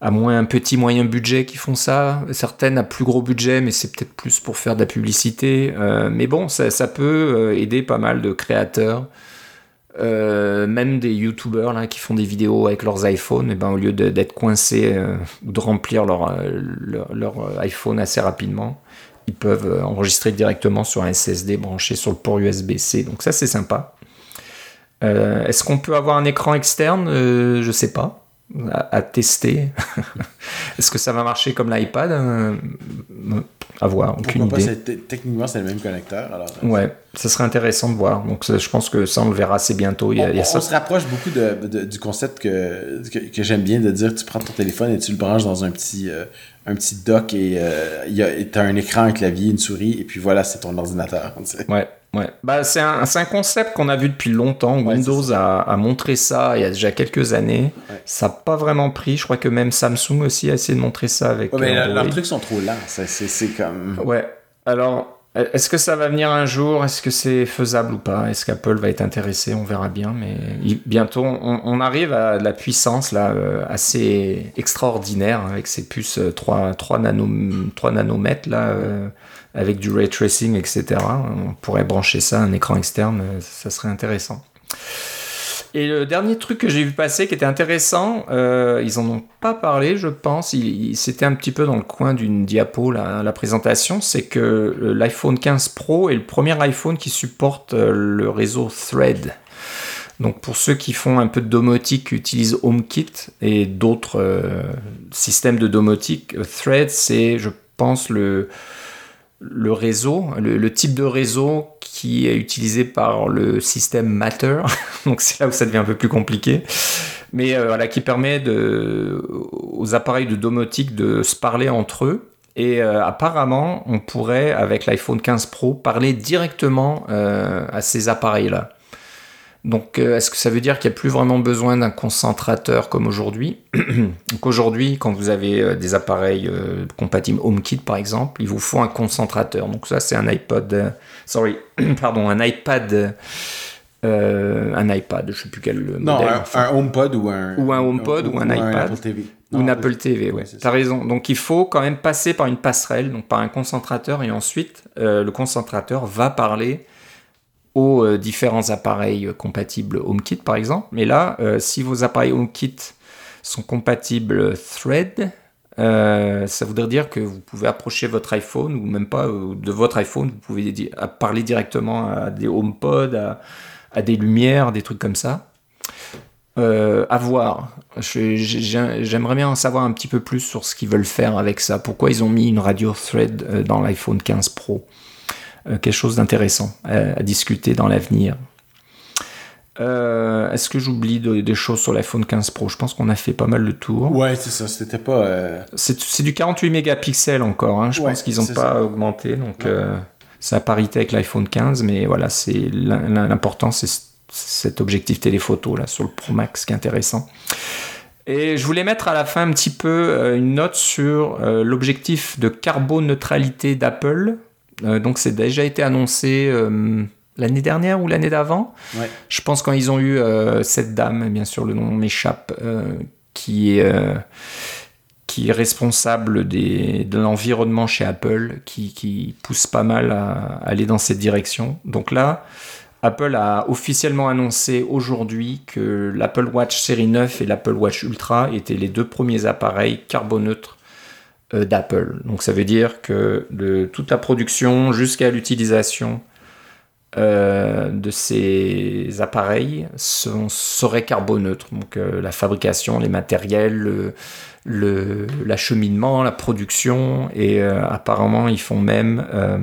à moins un petit moyen budget qui font ça. Certaines à plus gros budget, mais c'est peut-être plus pour faire de la publicité. Euh, mais bon, ça, ça peut euh, aider pas mal de créateurs. Euh, même des youtubeurs là qui font des vidéos avec leurs iPhones, et ben au lieu d'être coincés ou de remplir leur, leur, leur, iPhone assez rapidement, ils peuvent euh, enregistrer directement sur un SSD branché sur le port USB-C. Donc ça c'est sympa. Euh, Est-ce qu'on peut avoir un écran externe? Euh, Je sais pas. À, à tester. Est-ce que ça va marcher comme l'iPad? Euh, À voir. Aucune Pourquoi idée. techniquement, c'est le même connecteur. Alors, euh, Ouais, ça serait intéressant de voir. Donc ça, je pense que ça on le verra assez bientôt. Il y a, on, il y a on ça. se rapproche beaucoup de, de- du concept que, que, que j'aime bien de dire tu prends ton téléphone et tu le branches dans un petit, un petit dock et euh, il y a- et t'as un écran, un clavier, une souris et puis voilà, c'est ton ordinateur. Ouais, ouais. Bah, c'est un, un concept qu'on a vu depuis longtemps. Ouais, Windows a, a montré ça il y a déjà quelques années. Ouais. Ça n'a pas vraiment pris. Je crois que même Samsung aussi a essayé de montrer ça avec. Ouais, mais euh, leurs- trucs sont trop lents. c'est comme. Ouais. Alors, est-ce que ça va venir un jour? Est-ce que c'est faisable ou pas? Est-ce qu'Apple va être intéressé? On verra bien. Mais bientôt, on, arrive à de la puissance là, euh, assez extraordinaire hein, avec ces puces euh, 3, 3, nano, 3 nanomètres là, euh, avec du ray tracing, etc. On pourrait brancher ça à un écran externe, euh, ça serait intéressant. Et le dernier truc que j'ai vu passer qui était intéressant, euh, ils en ont pas parlé, je pense. C'était un petit peu dans le coin d'une diapo, la, présentation. C'est que euh, l'iPhone 15 Pro est le premier iPhone qui supporte euh, le réseau Thread. Donc pour ceux qui font un peu de domotique, utilisent HomeKit et d'autres systèmes de domotique, Thread, c'est, je pense, le, le réseau, le, type de réseau qui est utilisé par le système Matter. Donc c'est là où ça devient un peu plus compliqué. Mais euh, voilà, qui permet aux appareils de domotique de se parler entre eux. Et euh, apparemment, on pourrait, avec l'iPhone 15 Pro, parler directement euh, à ces appareils-là. Donc, euh, est-ce que ça veut dire qu'il n'y a plus vraiment besoin d'un concentrateur comme aujourd'hui? Donc aujourd'hui, quand vous avez euh, des appareils euh, compatibles HomeKit par exemple, il vous faut un concentrateur. Donc ça, c'est un iPod, euh, sorry, pardon, un iPad, euh, un iPad, je sais plus quel Non, modèle. un, enfin. un HomePod ou un. Ou un HomePod ou un iPad. Apple TV. Ou Non, oui. Apple TV, ouais. T'as raison. Donc il faut quand même passer par une passerelle, donc par un concentrateur, et ensuite euh, le concentrateur va parler aux euh, différents appareils euh, compatibles HomeKit, par exemple. Mais là, euh, si vos appareils HomeKit sont compatibles Thread, ça voudrait dire que vous pouvez approcher votre iPhone, ou même pas de votre iPhone, vous pouvez parler directement à des HomePod, à, des lumières, des trucs comme ça. Euh, à voir. J'aimerais bien en savoir un petit peu plus sur ce qu'ils veulent faire avec ça. Pourquoi ils ont mis une radio thread dans l'iPhone 15 Pro? Quelque chose d'intéressant à, à discuter dans l'avenir. Euh, Est-ce que j'oublie de- des choses sur l'iPhone 15 Pro? Je pense qu'on a fait pas mal le tour. Ouais, c'est ça. C'était pas. euh, C'est du 48 mégapixels encore. hein. Je Ouais, pense qu'ils n'ont pas ça. augmenté. Donc, euh, c'est à parité avec l'iPhone 15. Mais voilà, c'est l'im- l'important, c'est cet objectif téléphoto là, sur le Pro Max qui est intéressant. Et je voulais mettre à la fin un petit peu euh, une note sur euh, l'objectif de carboneutralité d'Apple. Euh, donc, c'est déjà été annoncé euh, l'année dernière ou l'année d'avant. Ouais. Je pense quand ils ont eu euh, cette dame, bien sûr le nom m'échappe, qui est qui est responsable des, de l'environnement chez Apple, qui, qui pousse pas mal à, aller dans cette direction. Donc là, Apple a officiellement annoncé aujourd'hui que l'Apple Watch série 9 et l'Apple Watch Ultra étaient les deux premiers appareils carboneutres d'Apple. Donc ça veut dire que de toute la production jusqu'à l'utilisation euh, de ces appareils sont, seraient carboneutres. Donc euh, la fabrication, les matériels, le, le- l'acheminement, la production, et euh, apparemment ils font même, euh,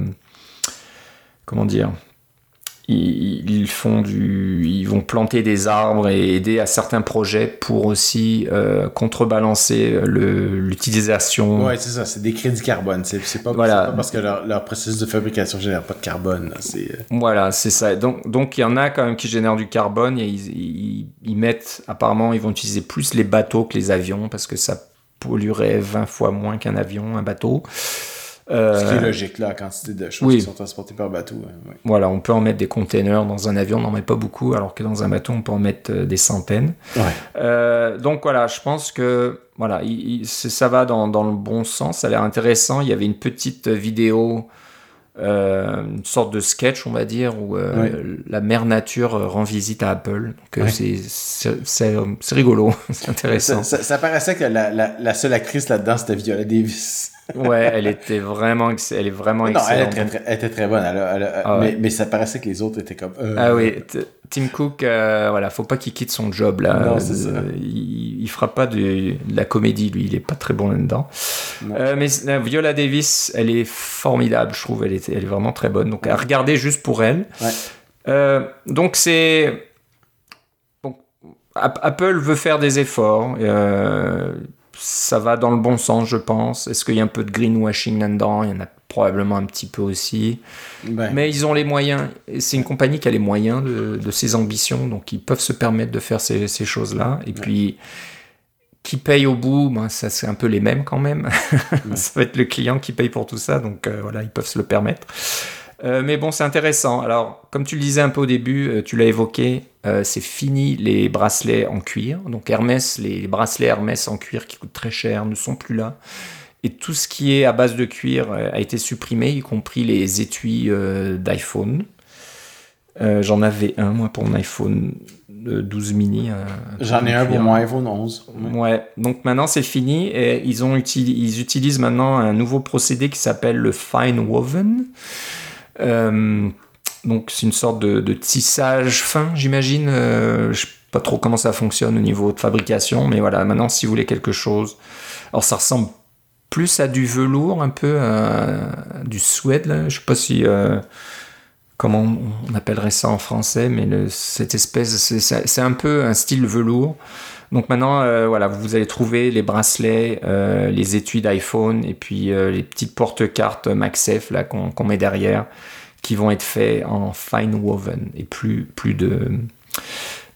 comment dire, ils, font du, ils vont planter des arbres et aider à certains projets pour aussi euh, contrebalancer l'utilisation Ouais, c'est ça. C'est des crédits carbone. C'est pas, Voilà. pas parce que leur, leur processus de fabrication génère pas de carbone. euh, Voilà, c'est ça. Donc, donc il y en a quand même qui génèrent du carbone et ils, ils- ils mettent, apparemment, ils vont utiliser plus les bateaux que les avions parce que ça polluerait 20 fois moins qu'un avion, un bateau. Ce qui est logique, là, la quantité de choses qui sont transportées par bateau. Voilà, on peut en mettre des containers dans un avion, on n'en met pas beaucoup, alors que dans un bateau, on peut en mettre des centaines. donc voilà, je pense que voilà, ça va dans, dans, le bon sens, ça a l'air intéressant. Il y avait une petite vidéo euh, une sorte de sketch, on va dire, où euh, la mère nature rend visite à Apple. Donc euh, c'est rigolo, c'est intéressant. Ça, paraissait que la, la, la seule actrice là-dedans, c'était Viola Davis ouais, elle était vraiment, elle est vraiment excellente. elle, était très bonne. Ah mais, mais, ça paraissait que les autres étaient comme. Euh, ah oui, Tim Cook, euh, voilà, faut pas qu'il quitte son job là. Non, ça. Il, il, fera pas de, la comédie, lui, il est pas très bon là-dedans. Euh, mais Viola Davis, elle est formidable, je trouve. Elle est, elle est vraiment très bonne. Donc à regarder juste pour elle. Ouais. donc c'est. Apple veut faire des efforts. Euh, ça va dans le bon sens, je pense. Est-ce qu'il y a un peu de greenwashing là-dedans? Il y en a probablement un petit peu aussi. Mais ils ont les moyens. C'est une compagnie qui a les moyens de, ses ambitions, donc ils peuvent se permettre de faire ces, choses-là. Et puis, qui paye au bout, ben, ça c'est un peu les mêmes quand même. ça va être le client qui paye pour tout ça, donc euh, voilà, ils peuvent se le permettre. Euh, mais bon, c'est intéressant. Alors, comme tu le disais un peu au début, euh, tu l'as évoqué, euh, c'est fini les bracelets en cuir. Donc Hermès, les bracelets Hermès en cuir qui coûtent très cher ne sont plus là. Et tout ce qui est à base de cuir a été supprimé, y compris les étuis d'iPhone. J'en avais un, moi, pour mon iPhone 12 mini. J'en ai un pour mon iPhone 11. Ouais, donc maintenant c'est fini. Et ils, ont ils utilisent maintenant un nouveau procédé qui s'appelle le Fine Woven. Euh, donc c'est une sorte de, tissage fin, j'imagine. Euh, je sais pas trop comment ça fonctionne au niveau de fabrication, mais voilà, maintenant si vous voulez quelque chose. Alors ça ressemble plus à du velours, un peu à, du suède, là. je sais pas si. Euh, comment on appellerait ça en français, mais cette espèce, c'est un peu un style velours. Donc maintenant, voilà, vous allez trouver les bracelets, les étuis d'iPhone et puis les petites porte-cartes là qu'on met derrière qui vont être faits en fine woven et plus, plus de,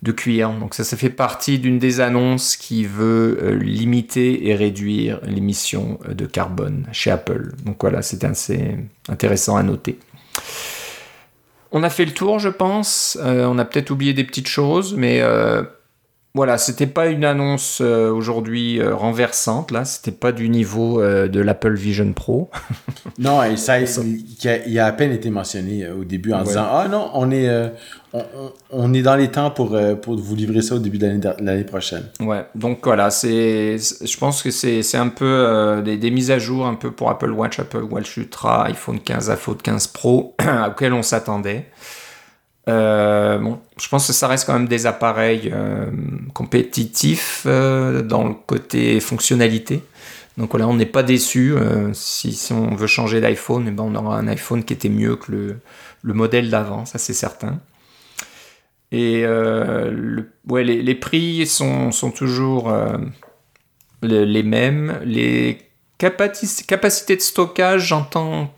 de cuir. Donc ça, ça fait partie d'une des annonces qui veut euh, limiter et réduire l'émission euh, de carbone chez Apple. Donc voilà, c'est assez intéressant à noter. On a fait le tour, je pense. Euh, on a peut-être oublié des petites choses, mais voilà, c'était pas une annonce euh, aujourd'hui euh, renversante, là, c'était pas du niveau euh, de l'Apple Vision Pro. non, et ça, il a, à peine été mentionné au début en disant Ah non, on est, on, est dans les temps pour, pour vous livrer ça au début de l'année prochaine. Ouais, donc voilà, c'est, je pense que c'est un peu des, des, mises à jour un peu pour Apple Watch, Apple Watch Ultra, iPhone 15, iPhone 15 Pro, auxquels on s'attendait. Euh, bon, je pense que ça reste quand même des appareils euh, compétitifs euh, dans le côté fonctionnalité. Donc voilà, on n'est pas déçu. Si, on veut changer d'iPhone, eh ben on aura un iPhone qui était mieux que le, le modèle d'avant, ça c'est certain. Et ouais, les, prix sont, toujours les, mêmes. Les capacités de stockage, j'entends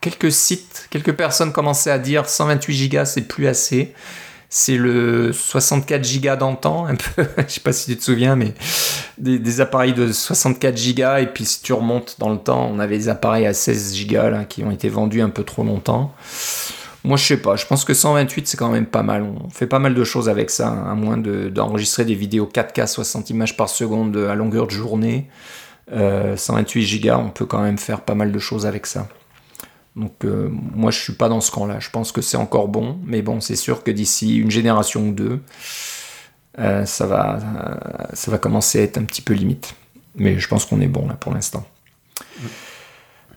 quelques sites, quelques personnes commençaient à dire 128 Go c'est plus assez. C'est le 64 Go d'antan, un peu. Je sais pas si tu te souviens, mais des, appareils de 64 Go. Et puis si tu remontes dans le temps, on avait des appareils à 16 Go qui ont été vendus un peu trop longtemps. Moi, je sais pas. Je pense que 128, c'est quand même pas mal. On fait pas mal de choses avec ça, hein, à moins d'enregistrer des vidéos 4K 60 images par seconde à longueur de journée. 128 Go, on peut quand même faire pas mal de choses avec ça. Donc euh, moi je suis pas dans ce camp-là. Je pense que c'est encore bon, mais bon c'est sûr que d'ici une génération ou deux, euh, ça va euh, ça va commencer à être un petit peu limite. Mais je pense qu'on est bon là pour l'instant.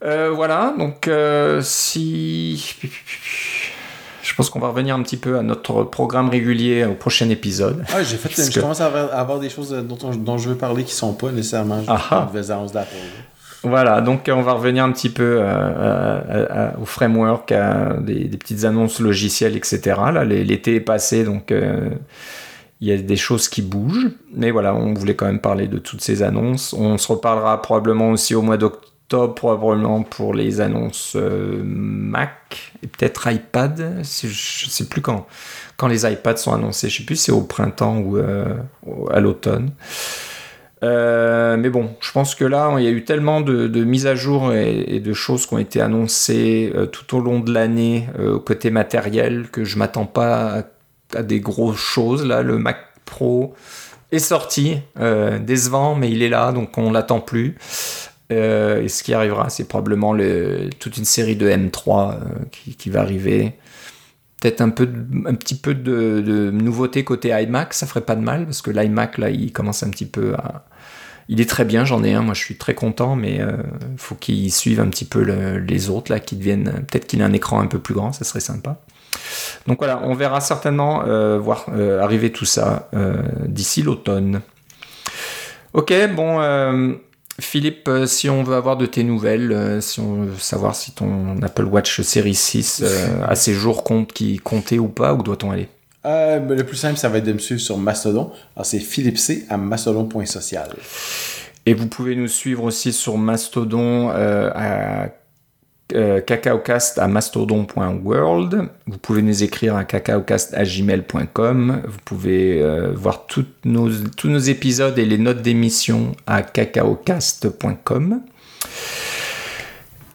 voilà, donc si je pense qu'on va revenir un petit peu à notre programme régulier au prochain épisode. Ah, j'ai fait, je commence à avoir, des choses dont, je veux parler qui sont pas nécessairement ah, ah. d'Apple. Voilà, donc on va revenir un petit peu euh, euh, euh, au framework, à des, petites annonces logicielles, etc. Là, l'été est passé, donc il y a des choses qui bougent. Mais voilà, on voulait quand même parler de toutes ces annonces. On se reparlera probablement aussi au mois d'octobre, probablement pour les annonces Mac et peut-être iPad. Je ne sais plus quand, quand les iPads sont annoncés. Je ne sais plus si c'est au printemps ou à l'automne. Mais bon, je pense que là, il y a eu tellement de, mises à jour et, de choses qui ont été annoncées tout au long de l'année au côté matériel que je m'attends pas à, des grosses choses. Là, le Mac Pro est sorti, décevant, mais il est là, donc on l'attend plus. Euh, et ce qui arrivera, c'est probablement toute une série de M3 euh, qui, va arriver. Peut-être un, peu un petit peu de, de, nouveauté côté iMac, ça ferait pas de mal, parce que l'iMac, là, il commence un petit peu à... Il est très bien, j'en ai un, moi je suis très content, mais euh, faut qu'il suive un petit peu les autres, là, qui deviennent... Peut-être qu'il a un écran un peu plus grand, ça serait sympa. Donc voilà, on verra certainement voir arriver tout ça d'ici l'automne. Ok, bon Philippe, euh, si on veut avoir de tes nouvelles, euh, si on veut savoir si ton Apple Watch série 6 euh, a ses jours compte qui comptaient ou pas, où doit-on aller? Ben, Le plus simple, ça va être de me suivre sur Mastodon. Alors, c'est Philippe C à mastodon.social. Et vous pouvez nous suivre aussi sur Mastodon à euh, cacaocast à mastodon.world. Vous pouvez nous écrire à cacaocast à gmail.com. Vous pouvez euh, voir nos, tous nos épisodes et les notes d'émission à cacaocast.com.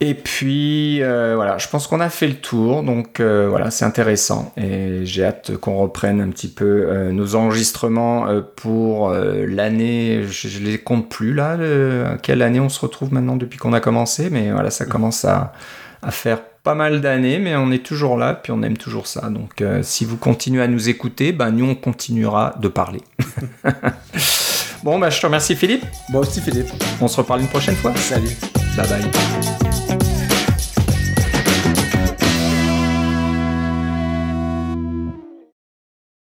Et puis euh, voilà, je pense qu'on a fait le tour, donc euh, voilà, c'est intéressant et j'ai hâte qu'on reprenne un petit peu euh, nos enregistrements pour l'année. Je, ne les compte plus là, quelle année on se retrouve maintenant depuis qu'on a commencé, mais voilà, ça commence à, faire pas mal d'années, mais on est toujours là, puis on aime toujours ça. Donc si vous continuez à nous écouter, ben nous on continuera de parler. bon, bah je te remercie Philippe. Bon aussi Philippe. On se reparle une prochaine fois. Salut. Bye bye.